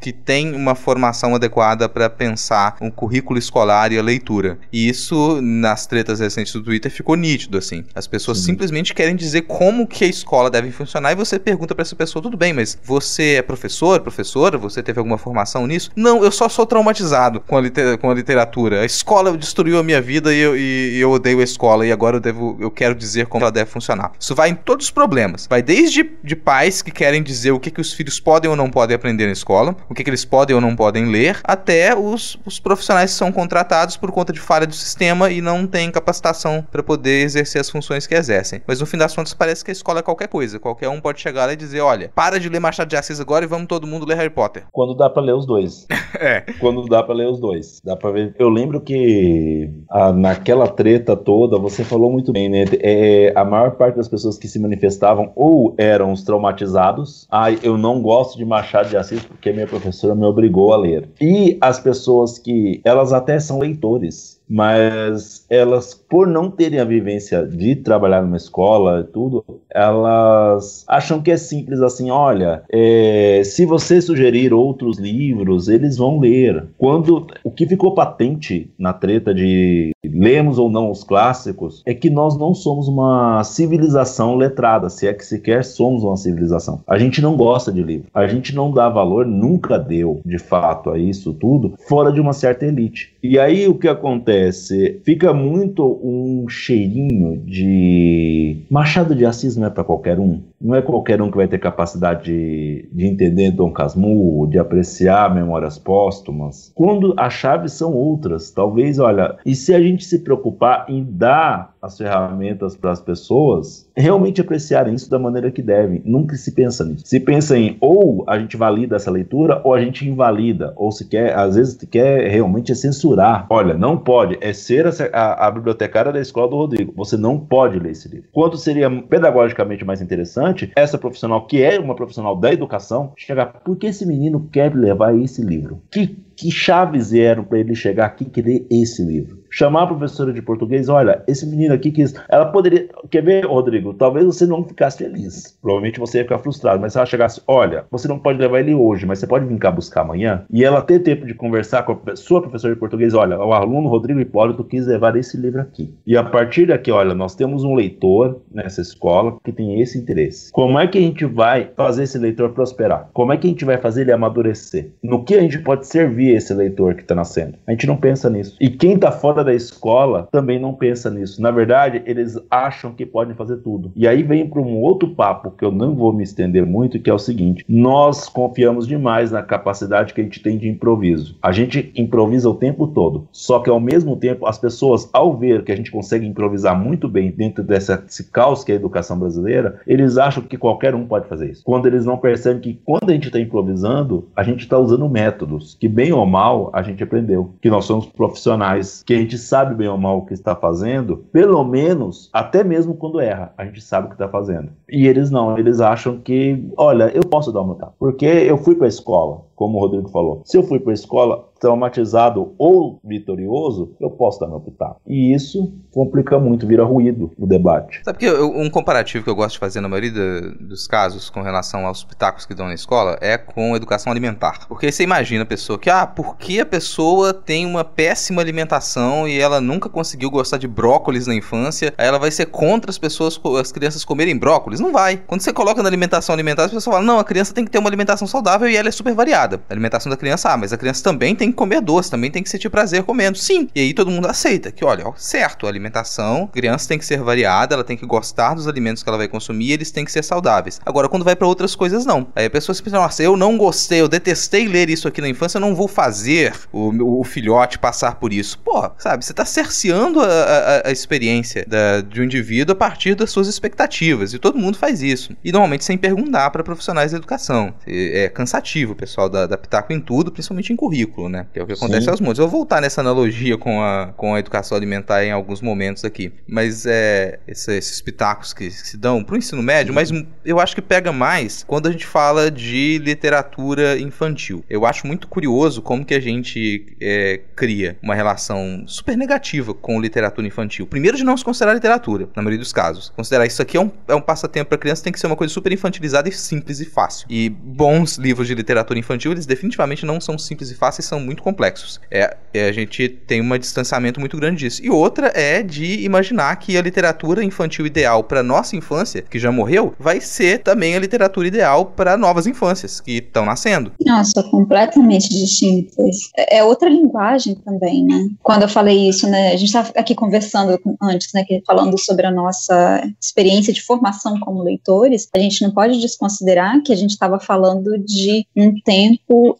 que têm uma formação adequada para pensar um currículo escolar e a leitura. E isso, nas tretas recentes do Twitter, ficou nítido, assim. As pessoas Sim. simplesmente querem dizer como que a escola deve funcionar e você pergunta para essa pessoa, tudo bem, mas você é professor, professora? Você teve alguma formação nisso? Não, eu só sou traumatizado com a, liter com a literatura. A escola destruiu a minha vida e eu, e, e eu odeio a escola e agora eu, devo, eu quero dizer como ela deve funcionar. Isso vai em todos os problemas. Vai desde de pais que querem dizer o que, que os filhos podem ou não podem aprender na escola, o que, que eles podem ou não podem ler, até os, os profissionais que são contratados por conta de de falha do sistema e não tem capacitação para poder exercer as funções que exercem. Mas no fim das contas parece que a escola é qualquer coisa. Qualquer um pode chegar lá e dizer, olha, para de ler Machado de Assis agora e vamos todo mundo ler Harry Potter. Quando dá para ler os dois. é. Quando dá para ler os dois. Dá para ver. Eu lembro que a, naquela treta toda, você falou muito bem, né? É, a maior parte das pessoas que se manifestavam ou eram os traumatizados, ah, eu não gosto de Machado de Assis porque minha professora me obrigou a ler. E as pessoas que elas até são leitores mas elas, por não terem a vivência de trabalhar numa escola e tudo, elas acham que é simples assim, olha, é, se você sugerir outros livros, eles vão ler. Quando o que ficou patente na treta de lemos ou não os clássicos é que nós não somos uma civilização letrada, se é que sequer somos uma civilização. A gente não gosta de livro, a gente não dá valor, nunca deu de fato a isso tudo, fora de uma certa elite. E aí o que acontece? Fica muito um cheirinho de Machado de Assis não é para qualquer um. Não é qualquer um que vai ter capacidade de, de entender Dom Casmurro, de apreciar memórias póstumas. Quando as chaves são outras, talvez, olha, e se a gente se preocupar em dar as ferramentas para as pessoas realmente apreciarem isso da maneira que devem. Nunca se pensa nisso. Se pensa em ou a gente valida essa leitura ou a gente invalida, ou se quer, às vezes quer realmente censurar. Olha, não pode, é ser a, a, a bibliotecária da escola do Rodrigo. Você não pode ler esse livro. Quanto seria pedagogicamente mais interessante essa profissional que é uma profissional da educação chegar, por que esse menino quer levar esse livro? Que que chaves eram para ele chegar aqui e querer esse livro? Chamar a professora de português, olha, esse menino aqui quis. Ela poderia. Quer ver, Rodrigo? Talvez você não ficasse feliz. Provavelmente você ia ficar frustrado. Mas se ela chegasse, olha, você não pode levar ele hoje, mas você pode vir cá buscar amanhã. E ela ter tempo de conversar com a sua professora de português, olha, o aluno Rodrigo Hipólito quis levar esse livro aqui. E a partir daqui, olha, nós temos um leitor nessa escola que tem esse interesse. Como é que a gente vai fazer esse leitor prosperar? Como é que a gente vai fazer ele amadurecer? No que a gente pode servir esse leitor que está nascendo? A gente não pensa nisso. E quem está fora da escola também não pensa nisso. Na verdade, eles acham que podem fazer tudo. E aí vem para um outro papo que eu não vou me estender muito, que é o seguinte: nós confiamos demais na capacidade que a gente tem de improviso. A gente improvisa o tempo todo. Só que ao mesmo tempo, as pessoas, ao ver que a gente consegue improvisar muito bem dentro dessa, desse caos que é a educação brasileira, eles acham que qualquer um pode fazer isso. Quando eles não percebem que quando a gente está improvisando, a gente está usando métodos que, bem ou mal, a gente aprendeu. Que nós somos profissionais, que a gente sabe bem ou mal o que está fazendo, pelo menos, até mesmo quando erra, a gente sabe o que está fazendo. E eles não, eles acham que, olha, eu posso dar uma tá, porque eu fui para a escola, como o Rodrigo falou. Se eu fui para a escola traumatizado ou vitorioso, eu posso dar meu pitaco. E isso complica muito, vira ruído o debate. Sabe que um comparativo que eu gosto de fazer na maioria dos casos com relação aos pitacos que dão na escola é com educação alimentar. Porque você imagina a pessoa que, ah, por que a pessoa tem uma péssima alimentação e ela nunca conseguiu gostar de brócolis na infância, aí ela vai ser contra as pessoas, as crianças comerem brócolis? Não vai. Quando você coloca na alimentação alimentar, as pessoas falam, não, a criança tem que ter uma alimentação saudável e ela é super variada. A alimentação da criança, ah, mas a criança também tem que comer doce, também tem que sentir prazer comendo. Sim. E aí todo mundo aceita que, olha, ó, certo, a alimentação, a criança tem que ser variada, ela tem que gostar dos alimentos que ela vai consumir, eles têm que ser saudáveis. Agora, quando vai para outras coisas, não. Aí a pessoa se pensa, nossa, eu não gostei, eu detestei ler isso aqui na infância, eu não vou fazer o, o filhote passar por isso. Pô, sabe, você tá cerceando a, a, a experiência da, de um indivíduo a partir das suas expectativas. E todo mundo faz isso. E normalmente sem perguntar para profissionais da educação. É cansativo pessoal da, da Pitaco em tudo, principalmente em currículo, né? Que é o que acontece Sim. aos montes. Eu vou voltar nessa analogia com a, com a educação alimentar em alguns momentos aqui. Mas é esse, esses pitacos que, se dão pro ensino médio, mas eu acho que pega mais quando a gente fala de literatura infantil. Eu acho muito curioso como que a gente é, cria uma relação super negativa com literatura infantil. Primeiro de não se considerar literatura, na maioria dos casos. Considerar isso aqui é um, é um passatempo para criança, tem que ser uma coisa super infantilizada e simples e fácil. E bons livros de literatura infantil, eles definitivamente não são simples e fáceis, são muito complexos. É, é, a gente tem um distanciamento muito grande disso. E outra é de imaginar que a literatura infantil ideal para nossa infância, que já morreu, vai ser também a literatura ideal para novas infâncias que estão nascendo. Nossa, completamente distintas. É, é outra linguagem também, né? Quando eu falei isso, né? A gente estava aqui conversando antes, né? Falando sobre a nossa experiência de formação como leitores, a gente não pode desconsiderar que a gente estava falando de um tempo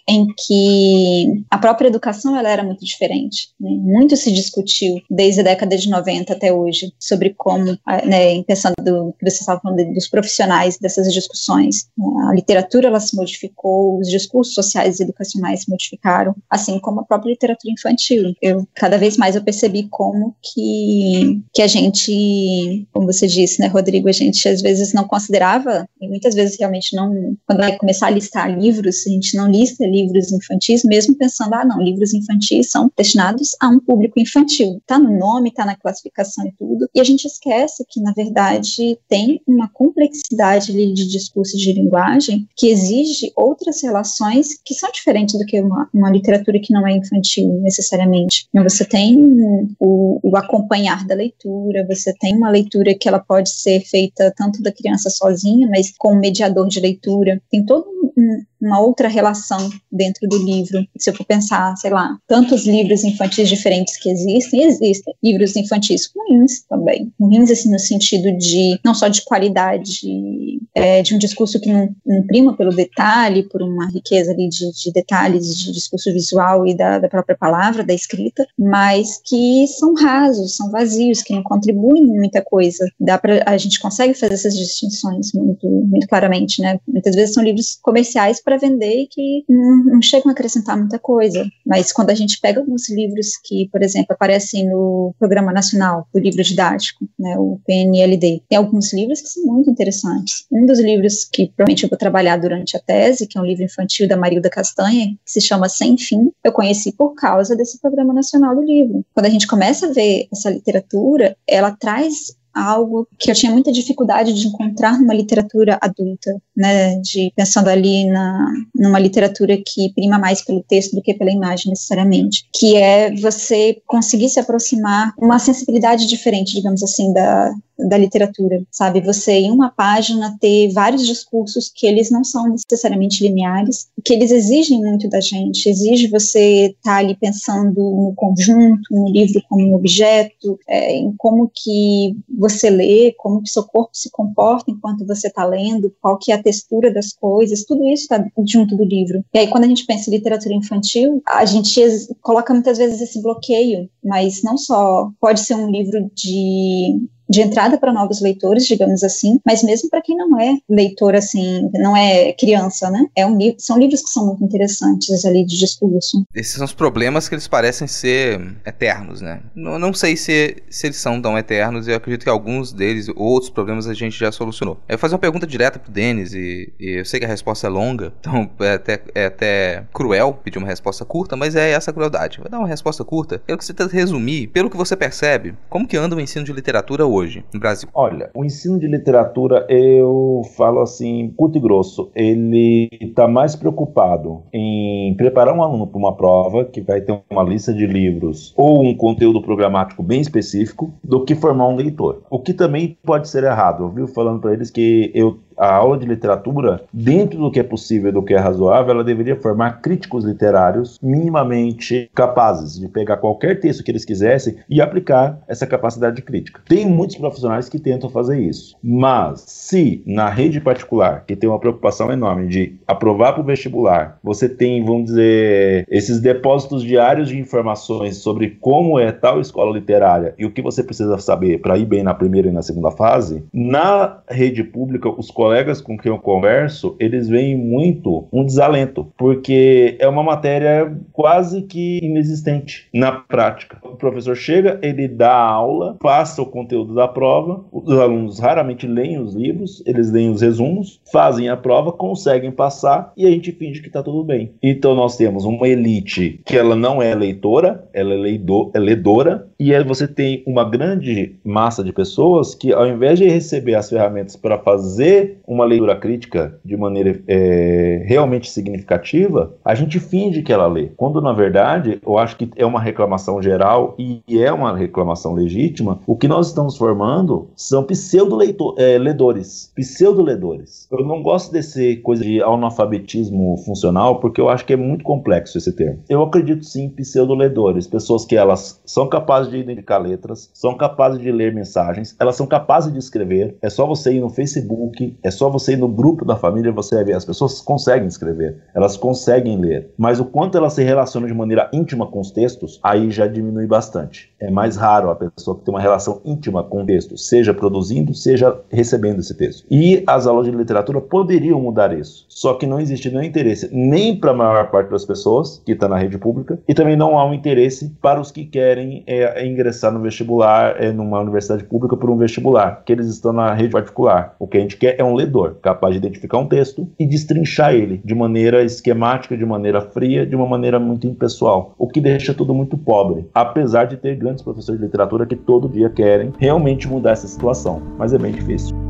em que a própria educação ela era muito diferente. Né? Muito se discutiu desde a década de 90 até hoje sobre como, né, pensando do que você estava falando dos profissionais dessas discussões, né? a literatura ela se modificou, os discursos sociais e educacionais se modificaram, assim como a própria literatura infantil. Eu cada vez mais eu percebi como que que a gente, como você disse, né, Rodrigo, a gente às vezes não considerava e muitas vezes realmente não, quando vai começar a listar livros, a gente não lista livros infantis, mesmo pensando, ah, não, livros infantis são destinados a um público infantil. Tá no nome, tá na classificação e tudo. E a gente esquece que, na verdade, tem uma complexidade ali de discurso de linguagem que exige outras relações que são diferentes do que uma, uma literatura que não é infantil, necessariamente. Então, você tem o, o acompanhar da leitura, você tem uma leitura que ela pode ser feita tanto da criança sozinha, mas com um mediador de leitura. Tem todo um, uma outra relação dentro do livro. Se eu for pensar, sei lá, tantos livros infantis diferentes que existem, existem livros infantis ruins também. Ruins, assim, no sentido de, não só de qualidade, é, de um discurso que não, não, prima pelo detalhe, por uma riqueza ali de, de detalhes de discurso visual e da, da, própria palavra, da escrita, mas que são rasos, são vazios, que não contribuem em muita coisa. Dá pra, a gente consegue fazer essas distinções muito, muito claramente, né? Muitas vezes são livros comerciais para vender e que não, não, chegam a acrescentar muita coisa. Mas quando a gente pega alguns livros que, por exemplo, aparecem no Programa Nacional do Livro Didático, né, o PNLD, tem alguns livros que são muito interessantes. Um dos livros que provavelmente eu vou trabalhar durante a tese, que é um livro infantil da Marilda Castanha, que se chama Sem Fim, eu conheci por causa desse Programa Nacional do Livro. Quando a gente começa a ver essa literatura, ela traz algo que eu tinha muita dificuldade de encontrar numa literatura adulta, né, de pensando ali na numa literatura que prima mais pelo texto do que pela imagem necessariamente, que é você conseguir se aproximar uma sensibilidade diferente, digamos assim, da da literatura, sabe? Você em uma página ter vários discursos que eles não são necessariamente lineares, que eles exigem muito da gente, exige você estar tá ali pensando no conjunto, no livro como um objeto, é, em como que você lê, como que seu corpo se comporta enquanto você está lendo, qual que é a textura das coisas, tudo isso está junto do livro. E aí quando a gente pensa em literatura infantil, a gente coloca muitas vezes esse bloqueio, mas não só pode ser um livro de de entrada para novos leitores, digamos assim, mas mesmo para quem não é leitor, assim, não é criança, né? É um livro, são livros que são muito interessantes ali de discurso. Esses são os problemas que eles parecem ser eternos, né? Não, não sei se, se eles são tão eternos, eu acredito que alguns deles, outros problemas, a gente já solucionou. Eu vou fazer uma pergunta direta pro Denis, e, e eu sei que a resposta é longa, então é até, é até cruel pedir uma resposta curta, mas é essa crueldade. Vou dar uma resposta curta. Eu que você resumir, pelo que você percebe, como que anda o ensino de literatura hoje no Brasil? Olha, o ensino de literatura, eu falo assim, curto e grosso, ele está mais preocupado em preparar um aluno para uma prova, que vai ter uma lista de livros ou um conteúdo programático bem específico, do que formar um leitor. O que também pode ser errado. Eu vi falando para eles que eu a aula de literatura, dentro do que é possível e do que é razoável, ela deveria formar críticos literários minimamente capazes de pegar qualquer texto que eles quisessem e aplicar essa capacidade de crítica. Tem muitos profissionais que tentam fazer isso, mas se na rede particular, que tem uma preocupação enorme de aprovar para o vestibular, você tem, vamos dizer, esses depósitos diários de informações sobre como é tal escola literária e o que você precisa saber para ir bem na primeira e na segunda fase, na rede pública, os colegas colegas com quem eu converso, eles veem muito um desalento, porque é uma matéria quase que inexistente na prática. O professor chega, ele dá a aula, passa o conteúdo da prova, os alunos raramente leem os livros, eles leem os resumos, fazem a prova, conseguem passar e a gente finge que está tudo bem. Então nós temos uma elite que ela não é leitora, ela é, leido, é ledora, e aí você tem uma grande massa de pessoas que ao invés de receber as ferramentas para fazer uma leitura crítica de maneira é, realmente significativa, a gente finge que ela lê. Quando, na verdade, eu acho que é uma reclamação geral e é uma reclamação legítima, o que nós estamos formando são pseudo-ledores. É, pseudo-ledores. Eu não gosto desse coisa de analfabetismo funcional, porque eu acho que é muito complexo esse termo. Eu acredito sim em pseudo-ledores, pessoas que elas são capazes de identificar letras, são capazes de ler mensagens, elas são capazes de escrever. É só você ir no Facebook, é só você ir no grupo da família você vai ver. As pessoas conseguem escrever, elas conseguem ler. Mas o quanto elas se relacionam de maneira íntima com os textos, aí já diminui bastante. É mais raro a pessoa que tem uma relação íntima com o texto, seja produzindo, seja recebendo esse texto. E as aulas de literatura poderiam mudar isso. Só que não existe nenhum interesse nem para a maior parte das pessoas que está na rede pública e também não há um interesse para os que querem é, ingressar no vestibular, é, numa universidade pública por um vestibular, que eles estão na rede particular. O que a gente quer é um ledor capaz de identificar um texto e destrinchar ele de maneira esquemática, de maneira fria, de uma maneira muito impessoal, o que deixa tudo muito pobre, apesar de ter grandes professores de literatura que todo dia querem realmente mudar essa situação, mas é bem difícil.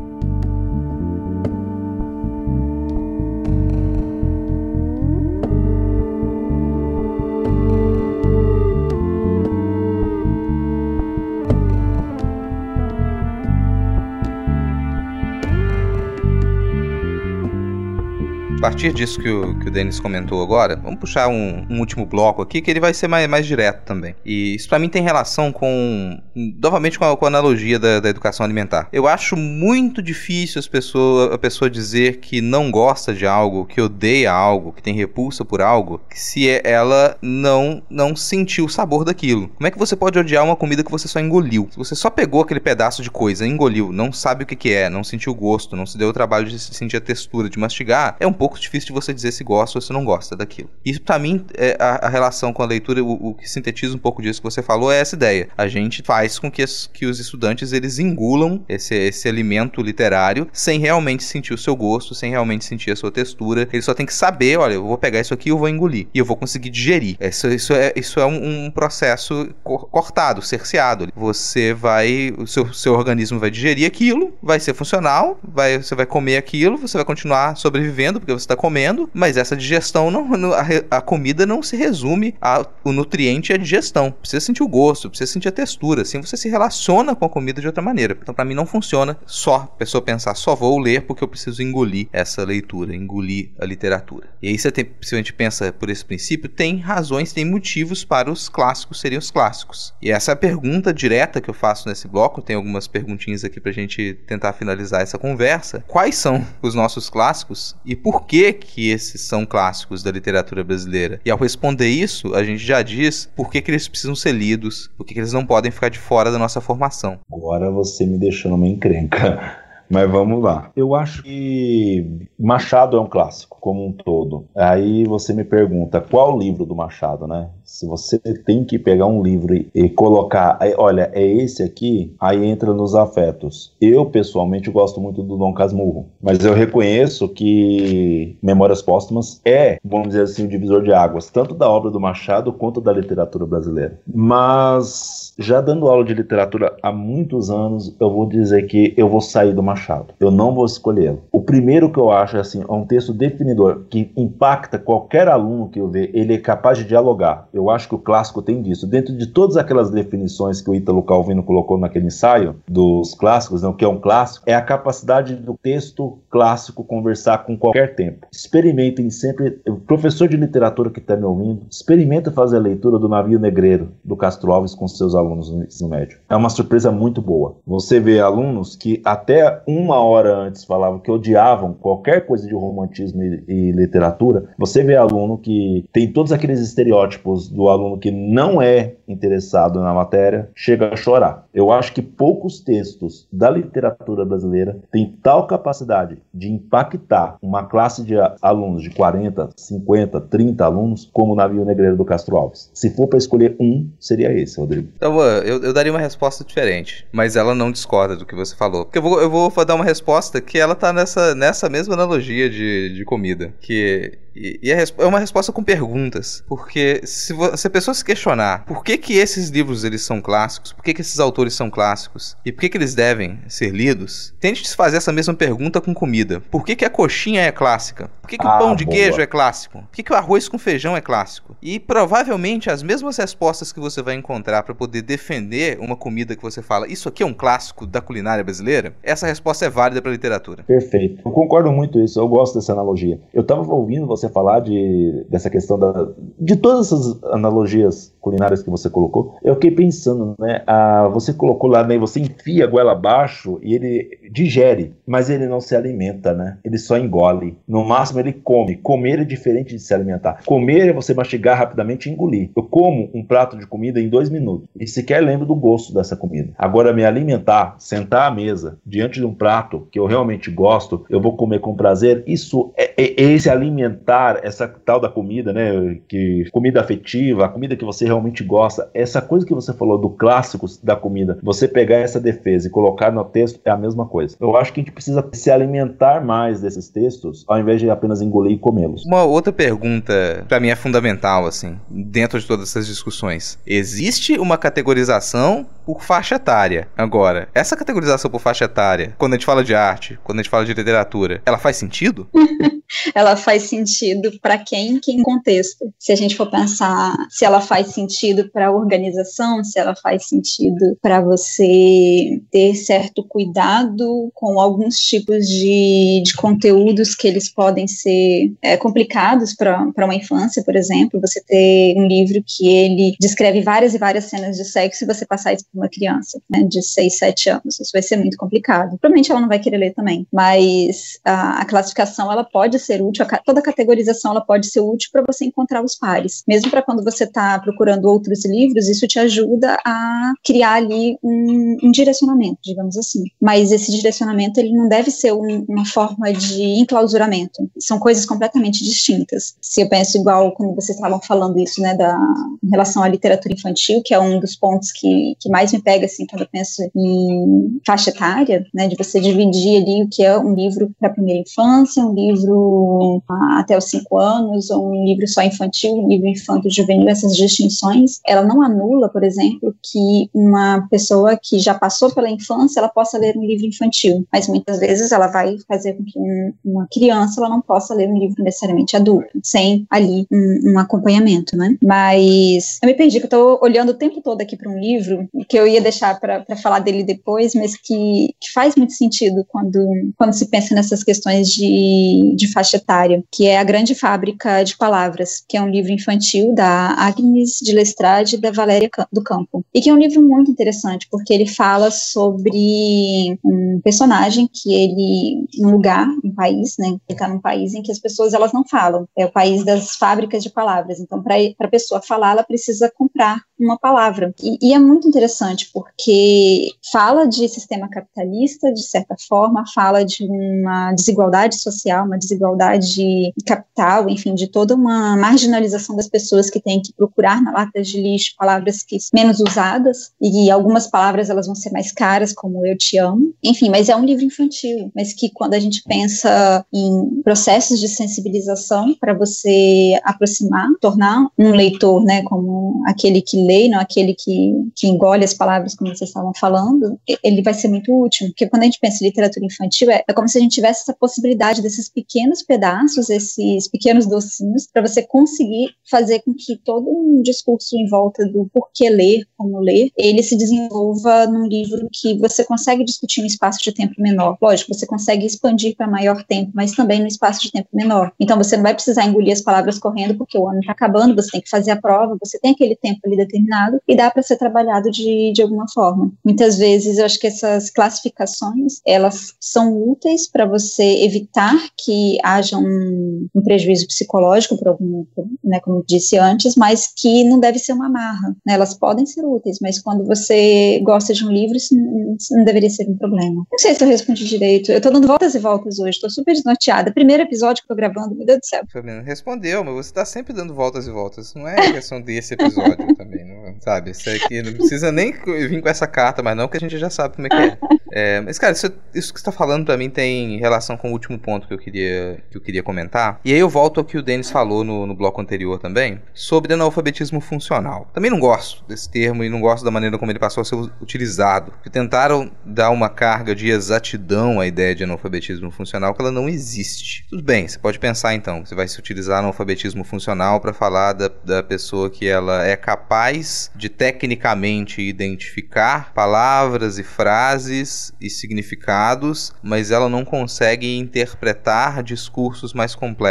Partir disso que o, que o Denis comentou agora, vamos puxar um, um, último bloco aqui que ele vai ser mais, mais direto também. E isso para mim tem relação com, novamente com a, com a analogia da, da, educação alimentar. Eu acho muito difícil as pessoas, a pessoa dizer que não gosta de algo, que odeia algo, que tem repulsa por algo, se é, ela não não sentiu o sabor daquilo. Como é que você pode odiar uma comida que você só engoliu? Se você só pegou aquele pedaço de coisa, engoliu, não sabe o que, que é, não sentiu o gosto, não se deu o trabalho de sentir a textura, de mastigar, é um pouco difícil de você dizer se gosta ou se não gosta daquilo. Isso, para mim, é a, a, relação com a leitura, o, o, que sintetiza um pouco disso que você falou, é essa ideia. A gente faz com que, as, que os estudantes eles engulam esse, esse alimento literário sem realmente sentir o seu gosto, sem realmente sentir a sua textura. Ele só tem que saber, olha, eu vou pegar isso aqui e eu vou engolir. E eu vou conseguir digerir. Isso, isso é, isso é um, um processo cortado, cerceado. Você vai, o seu, seu organismo vai digerir aquilo, vai ser funcional, vai, você vai comer aquilo, você vai continuar sobrevivendo, porque você está comendo, mas essa digestão não, a, a, comida não se resume ao nutriente e a digestão. Precisa sentir o gosto, precisa sentir a textura, assim você se relaciona com a comida de outra maneira. Então para mim não funciona só a pessoa pensar só vou ler porque eu preciso engolir essa leitura, engolir a literatura. E aí se a gente pensa por esse princípio, tem razões, tem motivos para os clássicos serem os clássicos. E essa é a pergunta direta que eu faço nesse bloco, tem algumas perguntinhas aqui pra gente tentar finalizar essa conversa. Quais são os nossos clássicos e por que, que esses são clássicos da literatura brasileira. E ao responder isso, a gente já diz por que, que eles precisam ser lidos, por que, que eles não podem ficar de fora da nossa formação. Agora você me deixou numa encrenca. Mas vamos lá. Eu acho que Machado é um clássico, como um todo. Aí você me pergunta qual livro do Machado, né? Se você tem que pegar um livro e colocar, olha, é esse aqui, aí entra nos afetos. Eu, pessoalmente, gosto muito do Dom Casmurro, mas eu reconheço que Memórias Póstumas é, vamos dizer assim, o divisor de águas, tanto da obra do Machado quanto da literatura brasileira. Mas, já dando aula de literatura há muitos anos, eu vou dizer que eu vou sair do Machado. Eu não vou escolhê-lo. O primeiro que eu acho assim, é um texto definidor que impacta qualquer aluno que eu ver, ele é capaz de dialogar. Eu acho que o clássico tem disso. Dentro de todas aquelas definições que o Ítalo Calvino colocou naquele ensaio dos clássicos, né, o que é um clássico, é a capacidade do texto clássico conversar com qualquer tempo. Experimentem sempre, o professor de literatura que está me ouvindo, experimenta fazer a leitura do Navio Negreiro, do Castro Alves, com seus alunos no ensino médio. É uma surpresa muito boa. Você vê alunos que até uma hora antes falavam que odiavam qualquer coisa de romantismo e, e, literatura, você vê aluno que tem todos aqueles estereótipos do aluno que não é interessado na matéria, chega a chorar. Eu acho que poucos textos da literatura brasileira têm tal capacidade de impactar uma classe de alunos de 40, 50, 30 alunos como o Navio Negreiro do Castro Alves. Se for para escolher um, seria esse, Rodrigo. Então, eu, eu daria uma resposta diferente, mas ela não discorda do que você falou. Porque eu vou, eu vou dar uma resposta que ela tá nessa, nessa mesma analogia de, de comida. Que e, e é, é uma resposta com perguntas. Porque se, se, a pessoa se questionar por que, que esses livros eles são clássicos, por que, que esses autores são clássicos e por que, que eles devem ser lidos, tente se fazer essa mesma pergunta com comida. Por que, que a coxinha é clássica? Por que, que ah, o pão de boa. queijo é clássico? Por que, que o arroz com feijão é clássico? E provavelmente as mesmas respostas que você vai encontrar para poder defender uma comida que você fala, isso aqui é um clássico da culinária brasileira, essa resposta é válida para literatura. Perfeito. Eu concordo muito isso, eu gosto dessa analogia. Eu estava ouvindo você falar de, dessa questão da, de todas essas analogias culinárias que você colocou, eu fiquei pensando, né? A, você colocou lá, né? Você enfia a goela abaixo e ele digere, mas ele não se alimenta, né? Ele só engole. No máximo ele come. Comer é diferente de se alimentar. Comer é você mastigar rapidamente e engolir. Eu como um prato de comida em dois minutos e sequer lembro do gosto dessa comida. Agora, me alimentar, sentar à mesa diante de um prato que eu realmente gosto, eu vou comer com prazer. Isso é, é, é esse alimentar, essa tal da comida, né? Que comida afetiva, a comida que você realmente gosta. Essa coisa que você falou do clássico da comida, você pegar essa defesa e colocar no texto é a mesma coisa. Eu acho que a gente precisa se alimentar mais desses textos, ao invés de apenas engolir e comê-los. Uma outra pergunta, para mim é fundamental, assim, dentro de todas essas discussões. Existe uma categorização por faixa etária. Agora, essa categorização por faixa etária, quando a gente fala de arte, quando a gente fala de literatura, ela faz sentido? ela faz sentido para quem, que contexto. Se a gente for pensar se ela faz sentido para a organização, se ela faz sentido para você ter certo cuidado com alguns tipos de, de conteúdos que eles podem ser é, complicados para uma infância, por exemplo, você ter um livro que ele descreve várias e várias cenas de sexo e você passar isso para uma criança né, de 6, 7 anos, isso vai ser muito complicado. Provavelmente ela não vai querer ler também, mas a, a classificação ela pode ser útil, a, toda categorização ela pode ser útil para você encontrar os pares. Mesmo para quando você está procurando outros livros, isso te ajuda a criar ali um, um, direcionamento, digamos assim. Mas esse direcionamento ele não deve ser um, uma forma de enclausuramento. São coisas completamente distintas. Se eu penso igual quando vocês estavam falando isso, né, da em relação à literatura infantil, que é um dos pontos que, que mais me pega assim quando eu penso em faixa etária, né, de você dividir ali o que é um livro para primeira infância, um livro até os cinco anos, ou um livro só infantil, um livro infanto-juvenil, essas distinções, ela não anula, por exemplo, que uma pessoa que já passou pela infância, ela possa ler um livro infantil, mas muitas vezes ela vai fazer com que um, uma criança ela não possa ler um livro necessariamente adulto, sem ali um, um acompanhamento, né? Mas eu me perdi, que eu estou olhando o tempo todo aqui para um livro, que eu ia deixar para falar dele depois, mas que, que, faz muito sentido quando, quando se pensa nessas questões de, de faixa etária, que é Grande Fábrica de Palavras, que é um livro infantil da Agnes de Lestrade e da Valéria do Campo. E que é um livro muito interessante, porque ele fala sobre um personagem que ele, num lugar, um país, né, ele está num país em que as pessoas elas não falam, é o país das fábricas de palavras, então para a pessoa falar, ela precisa comprar uma palavra. E, e, é muito interessante porque fala de sistema capitalista, de certa forma, fala de uma desigualdade social, uma desigualdade capital, enfim, de toda uma marginalização das pessoas que têm que procurar na lata de lixo palavras que menos usadas e algumas palavras elas vão ser mais caras, como eu te amo. Enfim, mas é um livro infantil, mas que quando a gente pensa em processos de sensibilização para você aproximar, tornar um leitor, né, como aquele que lei, não aquele que, que engole as palavras, como vocês estavam falando, ele vai ser muito útil. Porque quando a gente pensa em literatura infantil, é, é como se a gente tivesse essa possibilidade desses pequenos pedaços, esses pequenos docinhos, para você conseguir fazer com que todo um discurso em volta do porquê ler, como ler, ele se desenvolva num livro que você consegue discutir um espaço de tempo menor. Lógico, você consegue expandir para maior tempo, mas também no espaço de tempo menor. Então você não vai precisar engolir as palavras correndo, porque o ano está acabando, você tem que fazer a prova, você tem aquele tempo ali determinado determinado e dá para ser trabalhado de, de alguma forma. Muitas vezes eu acho que essas classificações elas são úteis para você evitar que haja um, um prejuízo psicológico por algum, né, como disse antes, mas que não deve ser uma marra. Né? Elas podem ser úteis, mas quando você gosta de um livro, isso não, isso não deveria ser um problema. Não sei se eu respondi direito. Eu tô dando voltas e voltas hoje, tô super desnorteada. Primeiro episódio que eu tô gravando, meu Deus do céu. Respondeu, mas você tá sempre dando voltas e voltas. Não é questão desse episódio também. Não sabe? Isso aqui não precisa nem vir com essa carta, mas não, que a gente já sabe como é que é. é mas, cara, isso, isso que você tá falando pra mim tem relação com o último ponto que eu queria, que eu queria comentar. E aí eu volto ao que o Denis falou no, no bloco anterior também, sobre analfabetismo funcional. Também não gosto desse termo e não gosto da maneira como ele passou a ser utilizado. Que tentaram dar uma carga de exatidão à ideia de analfabetismo funcional que ela não existe. Tudo bem, você pode pensar então, você vai se utilizar analfabetismo funcional para falar da, da pessoa que ela é capaz de tecnicamente identificar palavras e frases e significados, mas ela não consegue interpretar discursos mais complexos.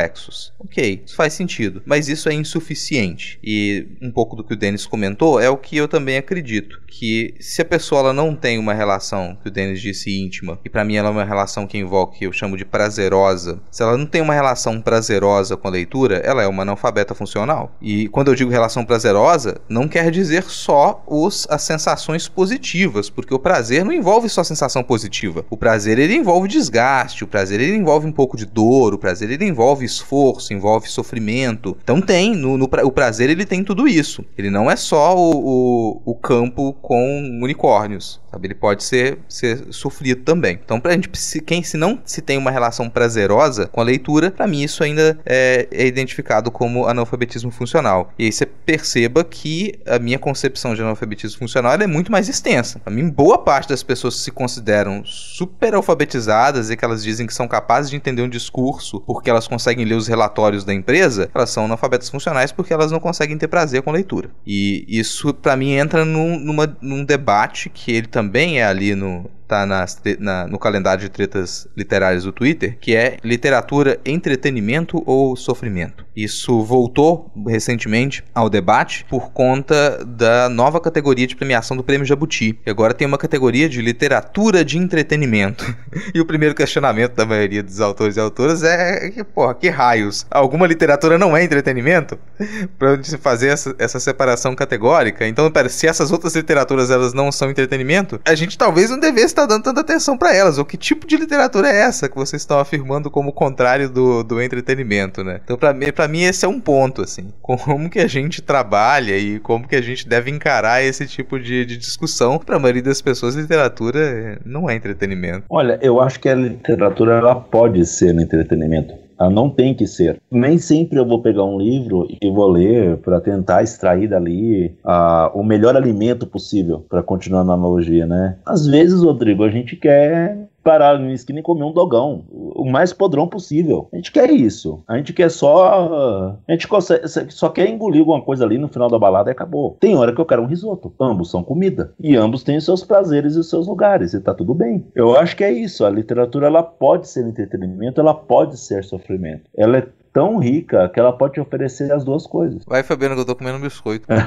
Ok, isso faz sentido, mas isso é insuficiente. E um pouco do que o Denis comentou é o que eu também acredito, que se a pessoa ela não tem uma relação, que o Denis disse íntima, e para mim ela é uma relação que envolve que eu chamo de prazerosa, se ela não tem uma relação prazerosa com a leitura, ela é uma analfabeta funcional. E quando eu digo relação prazerosa, não quer dizer só os, as sensações positivas, porque o prazer não envolve só sensação positiva. O prazer ele envolve desgaste, o prazer ele envolve um pouco de dor, o prazer ele envolve esforço, envolve sofrimento. Então tem, no, no o prazer ele tem tudo isso. Ele não é só o, o, o campo com unicórnios, sabe? Ele pode ser, ser sofrido também. Então pra gente, quem se não se tem uma relação prazerosa com a leitura, para mim isso ainda é, é identificado como analfabetismo funcional. E aí você perceba que a minha concepção de analfabetismo funcional é muito mais extensa. Para mim, boa parte das pessoas se consideram super alfabetizadas e que elas dizem que são capazes de entender um discurso porque elas conseguem ler os relatórios da empresa, elas são analfabetas funcionais porque elas não conseguem ter prazer com leitura. E isso, para mim, entra num, numa, num debate que ele também é ali no, tá nas, na, no calendário de tretas literárias do Twitter, que é literatura, entretenimento ou sofrimento. Isso voltou recentemente ao debate por conta da nova categoria de premiação do Prêmio Jabuti. E agora tem uma categoria de literatura de entretenimento. e o primeiro questionamento da maioria dos autores e autoras é que, porra, que raios? Alguma literatura não é entretenimento? pra gente fazer essa, essa separação categórica. Então, pera, se essas outras literaturas elas não são entretenimento, a gente talvez não devesse está dando tanta atenção para elas. Ou que tipo de literatura é essa que vocês estão afirmando como contrário do, do entretenimento, né? Então, para mim, mim esse é um ponto, assim, como que a gente trabalha e como que a gente deve encarar esse tipo de, de discussão. Para a maioria das pessoas, literatura não é entretenimento. Olha, eu acho que a literatura ela pode ser entretenimento. Ela não tem que ser. Nem sempre eu vou pegar um livro e vou ler para tentar extrair dali uh, o melhor alimento possível, para continuar na analogia, né? Às vezes, Rodrigo, a gente quer parar no esquina e comer um dogão, o mais podrão possível. A gente quer isso. A gente quer só. A gente consegue, só quer engolir alguma coisa ali no final da balada e acabou. Tem hora que eu quero um risoto. Ambos são comida. E ambos têm os seus prazeres e os seus lugares. E tá tudo bem. Eu acho que é isso. A literatura ela pode ser entretenimento, ela pode ser sofrimento. Ela é tão rica que ela pode te oferecer as duas coisas. Vai, Fabiano, que eu tô comendo biscoito.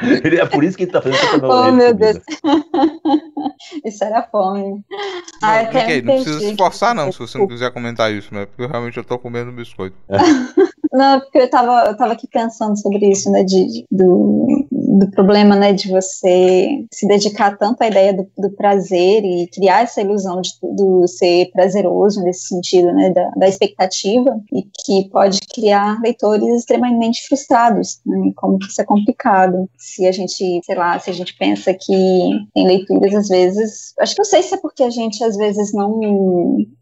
Ele, é por isso que ele tá fazendo Oh, meu Deus. isso era fome. Não, Ah, Mickey, não precisa se esforçar, não, se você não quiser comentar isso, né? Porque realmente eu tô comendo biscoito. Não, porque eu tava, eu tava aqui pensando sobre isso, né, de, do, do problema, né, de você se dedicar tanto à ideia do, do prazer e criar essa ilusão de tudo ser prazeroso nesse sentido, né, da, da expectativa, e que pode criar leitores extremamente frustrados, né, como que isso é complicado. Se a gente, sei lá, se a gente pensa que tem leituras, às vezes, acho que não sei se é porque a gente, às vezes, não,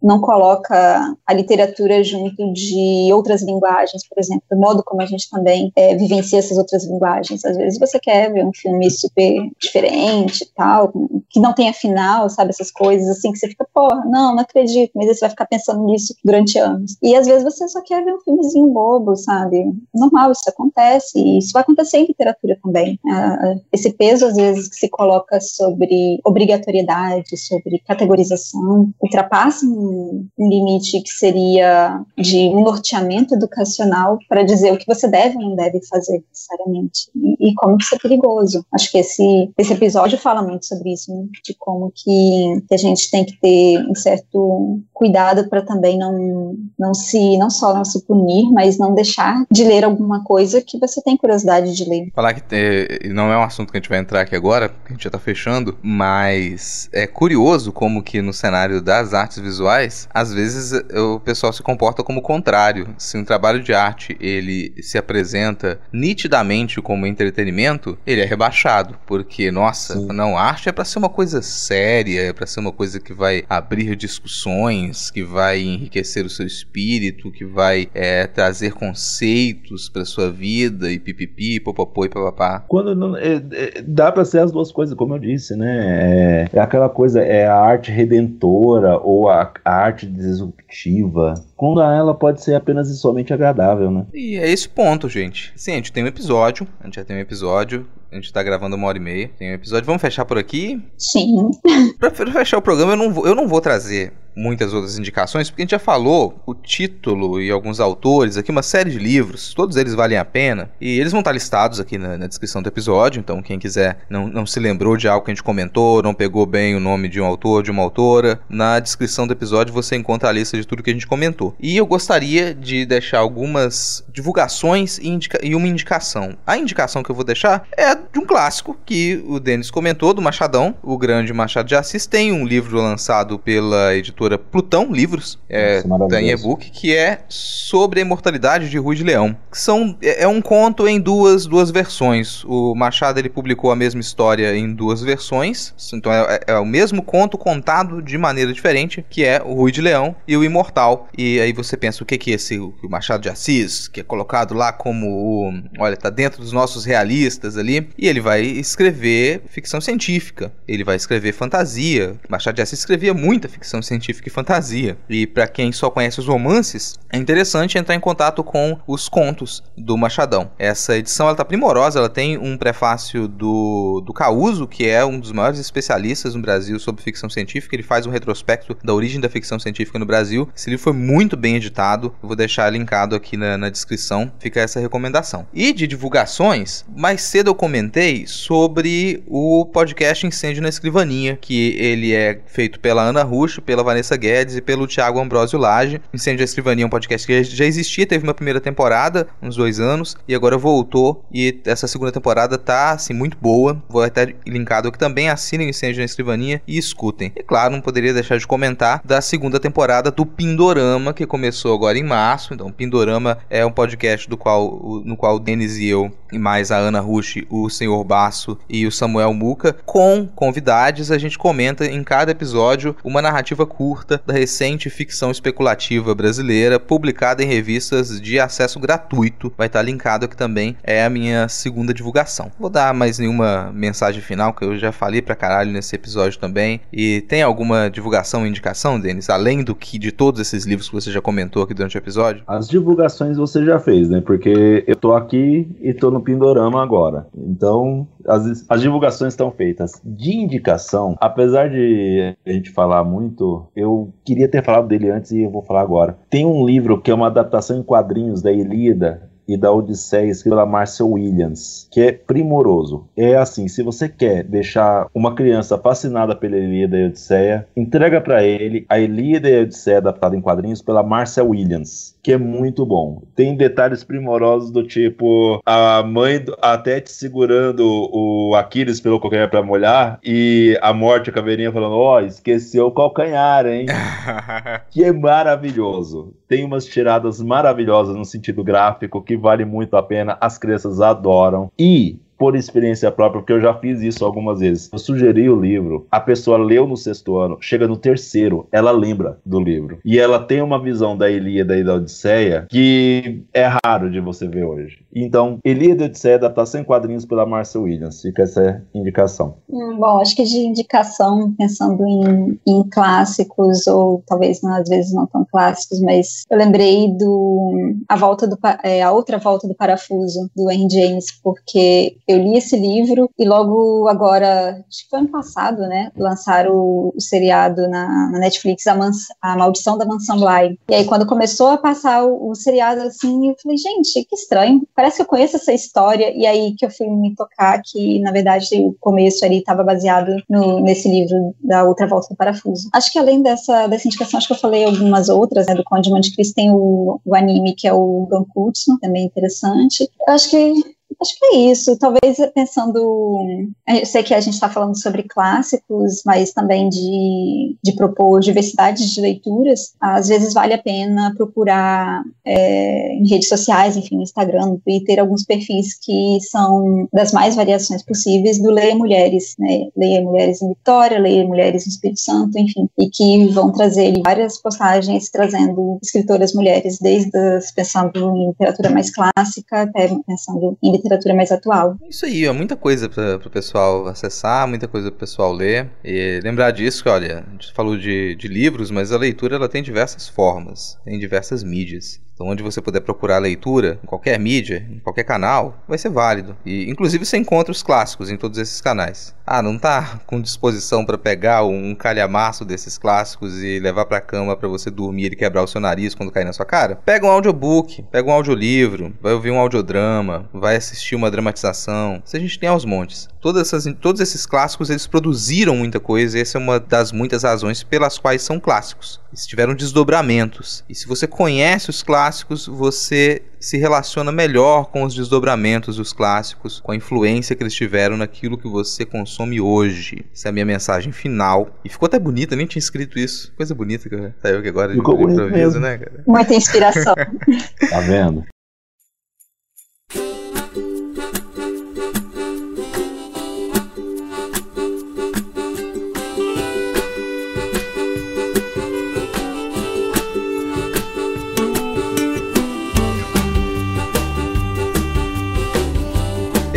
não coloca a literatura junto de outras linguagens, por exemplo, do modo como a gente também é, vivencia essas outras linguagens. Às vezes você quer ver um filme super diferente e tal, que não tenha final, sabe, essas coisas assim, que você fica, porra, não, não acredito, mas aí você vai ficar pensando nisso durante anos. E às vezes você só quer ver um filmezinho bobo, sabe? Normal, isso acontece, e isso vai acontecer em literatura também. Ah, esse peso, às vezes, que se coloca sobre obrigatoriedade, sobre categorização, ultrapassa um, um limite que seria de um norteamento educacional para dizer o que você deve ou não deve fazer necessariamente e, e como isso é perigoso. Acho que esse, esse episódio fala muito sobre isso, né? de como que, que a gente tem que ter um certo cuidado para também não, não se não só não se punir, mas não deixar de ler alguma coisa que você tem curiosidade de ler. Falar que é, não é um assunto que a gente vai entrar aqui agora, porque a gente já tá fechando, mas é curioso como que no cenário das artes visuais, às vezes o pessoal se comporta como o contrário. Se um trabalho de arte ele se apresenta nitidamente como entretenimento, ele é rebaixado, porque nossa, Sim. não, arte é para ser uma coisa séria, é para ser uma coisa que vai abrir discussões, que vai enriquecer o seu espírito, que vai é, trazer conceitos para sua vida e pipipi, popopô e papapá. Quando não, é, é, dá pra ser as duas coisas, como eu disse, né? É, é aquela coisa, é a arte redentora ou a, a arte disruptiva. Quando ela pode ser apenas e somente agradável, né? E é esse ponto, gente. Sim, a gente tem um episódio, a gente já tem um episódio, a gente tá gravando uma hora e meia. Tem um episódio, vamos fechar por aqui? Sim. Pra fechar o programa, eu não vou, eu não vou trazer muitas outras indicações, porque a gente já falou o título e alguns autores aqui, uma série de livros, todos eles valem a pena, e eles vão estar listados aqui na, na descrição do episódio, então quem quiser não, não se lembrou de algo que a gente comentou, não pegou bem o nome de um autor, de uma autora, na descrição do episódio você encontra a lista de tudo que a gente comentou. E eu gostaria de deixar algumas divulgações e, indica- e uma indicação. A indicação que eu vou deixar é de um clássico que o Denis comentou, do Machadão, o grande Machado de Assis, tem um livro lançado pela editora Plutão Livros, é, Nossa, maravilhoso. da em e-book, que é sobre a imortalidade de Rui de Leão. São, é é um conto em duas, duas versões. O Machado ele publicou a mesma história em duas versões, então é, é- é o mesmo conto contado de maneira diferente, que é o Rui de Leão e o Imortal. E aí você pensa, o que que é esse o Machado de Assis, que é colocado lá como o, olha, tá dentro dos nossos realistas ali, e ele vai escrever ficção científica, ele vai escrever fantasia. Machado de Assis escrevia muita ficção científica e fantasia. E para quem só conhece os romances, é interessante entrar em contato com os contos do Machadão. Essa edição ela tá primorosa, ela tem um prefácio do, do Causo, que é um dos maiores especialistas no Brasil sobre ficção científica. Ele faz um retrospecto da origem da ficção científica no Brasil. Esse livro foi muito bem editado. Vou deixar linkado aqui na, na descrição. Fica essa recomendação. E de divulgações, mais cedo eu comentei sobre o podcast Incêndio na Escrivaninha, que ele é feito pela Ana Russo, pela Vanessa Guedes e pelo Thiago Ambrosio Lage. Incêndio na Escrivaninha é um podcast que já existia, teve uma primeira temporada, uns dois anos, e agora voltou. E essa segunda temporada tá, assim, muito boa. Vou até linkado aqui também. Assinem Incêndio na Escrivaninha e escutem. E claro, não poderia deixar de comentar da segunda temporada do Pindorama, que começou agora em março. Então, Pindorama é um podcast do qual, no qual o Denis e eu, e mais a Ana Rush, o Senhor Basso e o Samuel Muca, com convidados, a gente comenta em cada episódio uma narrativa curta da recente ficção especulativa brasileira, publicada em revistas de acesso gratuito. Vai estar linkado aqui também, é a minha segunda divulgação. Vou dar mais nenhuma mensagem final, que eu já falei pra caralho nesse episódio também. E tem alguma divulgação indicação, Denis? Além do que de todos esses livros que você já comentou aqui durante o episódio? As divulgações você já fez, né? Porque eu tô aqui e tô no Pindorama agora. Então, as, as divulgações estão feitas. De indicação, apesar de a gente falar muito, eu queria ter falado dele antes e eu vou falar agora. Tem um livro que é uma adaptação em quadrinhos da Ilíada, e da Odisseia, escrito pela Marcia Williams, que é primoroso. É assim, se você quer deixar uma criança fascinada pela Ilíada e Odisseia, entrega para ele a Ilíada e a Odisseia adaptada em quadrinhos pela Marcia Williams que é muito bom. Tem detalhes primorosos do tipo a mãe até te segurando o Aquiles pelo calcanhar para molhar e a morte a caveirinha falando: "Ó, oh, esqueceu o calcanhar, hein?". que é maravilhoso. Tem umas tiradas maravilhosas no sentido gráfico que vale muito a pena, as crianças adoram. E por experiência própria, porque eu já fiz isso algumas vezes. Eu sugeri o livro, a pessoa leu no sexto ano, chega no terceiro, ela lembra do livro. E ela tem uma visão da Ilíada e da Odisseia que é raro de você ver hoje. Então, Ilíada e Odisseia, adaptação em quadrinhos pela Marcia Williams. Fica essa indicação. Hum, bom, acho que de indicação, pensando em, em clássicos, ou talvez não, às vezes não tão clássicos, mas eu lembrei do A Volta do é, A Outra Volta do Parafuso, do Henry James, porque eu li esse livro e logo agora, acho que foi ano passado, né, lançaram o, o seriado na, na Netflix, a, Mans, a, Maldição da Mansão Bly. E aí quando começou a passar o, o, seriado assim, eu falei, gente, que estranho, parece que eu conheço essa história. E aí que eu fui me tocar que, na verdade, o começo ali estava baseado no, nesse livro da Outra Volta do Parafuso. Acho que além dessa, dessa indicação, acho que eu falei algumas outras, né, do Conde de Monte Cristo tem o, o anime que é o Gankutsu, também interessante. Eu acho que Acho que é isso. Talvez pensando. Eu sei que a gente está falando sobre clássicos, mas também de, de propor diversidade de leituras. Às vezes vale a pena procurar é, em redes sociais, enfim, no Instagram, no Twitter, alguns perfis que são das mais variações possíveis do Leia Mulheres, né? Leia Mulheres em Vitória, Leia Mulheres no Espírito Santo, enfim, e que vão trazer várias postagens trazendo escritoras mulheres, desde as, pensando em literatura mais clássica, até pensando em literatura mais atual. Isso aí, é muita coisa para o pessoal acessar, muita coisa para o pessoal ler. E lembrar disso que, olha, a gente falou de, de livros, mas a leitura ela tem diversas formas, tem diversas mídias. Então, onde você puder procurar leitura, em qualquer mídia, em qualquer canal, vai ser válido. E, inclusive, você encontra os clássicos em todos esses canais. Ah, não tá com disposição para pegar um calhamaço desses clássicos e levar para cama para você dormir e quebrar o seu nariz quando cair na sua cara? Pega um audiobook, pega um audiolivro, vai ouvir um audiodrama, vai assistir uma dramatização. Se a gente tem aos montes. Todas essas, todos esses clássicos, eles produziram muita coisa e essa é uma das muitas razões pelas quais são clássicos. Eles tiveram desdobramentos. E se você conhece os clássicos, clássicos, você se relaciona melhor com os desdobramentos dos clássicos, com a influência que eles tiveram naquilo que você consome hoje. Essa é a minha mensagem final. E ficou até bonita, nem tinha escrito isso. Coisa bonita que saiu aqui agora de improviso, né, cara? Muita inspiração. tá vendo?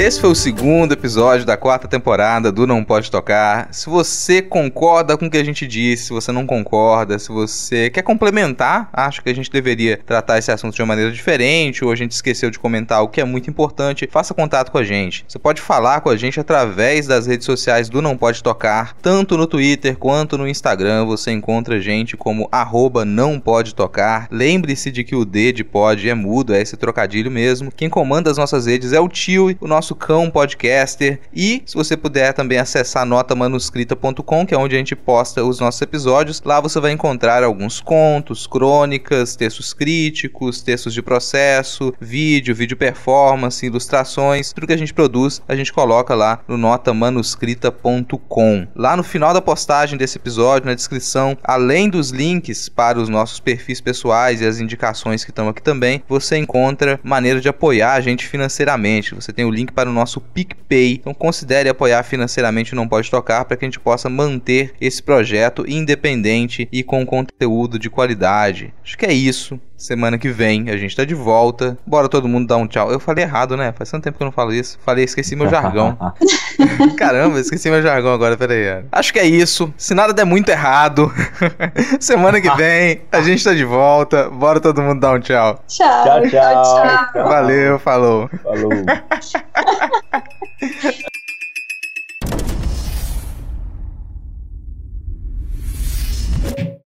Esse foi o segundo episódio da quarta temporada do Não Pode Tocar. Se você concorda com o que a gente disse, se você não concorda, se você quer complementar, acho que a gente deveria tratar esse assunto de uma maneira diferente, ou a gente esqueceu de comentar o que é muito importante, faça contato com a gente. Você pode falar com a gente através das redes sociais do Não Pode Tocar, tanto no Twitter quanto no Instagram. Você encontra a gente como arroba não pode tocar. Lembre-se de que o D de pode é mudo, é esse trocadilho mesmo. Quem comanda as nossas redes é o tio, o nosso nosso cão podcaster. E se você puder também acessar notamanuscrita.com, que é onde a gente posta os nossos episódios, lá você vai encontrar alguns contos, crônicas, textos críticos, textos de processo, vídeo, vídeo performance, ilustrações, tudo que a gente produz, a gente coloca lá no notamanuscrita.com. Lá no final da postagem desse episódio, na descrição, além dos links para os nossos perfis pessoais e as indicações que estão aqui também, você encontra maneira de apoiar a gente financeiramente. Você tem o link para o nosso PicPay. Então considere apoiar financeiramente o Não Pode Tocar para que a gente possa manter esse projeto independente e com conteúdo de qualidade. Acho que é isso. Semana que vem a gente tá de volta. Bora todo mundo dar um tchau. Eu falei errado, né? Faz tanto tempo que eu não falo isso. Falei, esqueci meu jargão. Caramba, esqueci meu jargão agora, peraí. Acho que é isso. Se nada der muito errado, semana que vem a gente tá de volta. Bora todo mundo dar um tchau. Tchau, Tchau, tchau. tchau. Valeu, falou. Falou.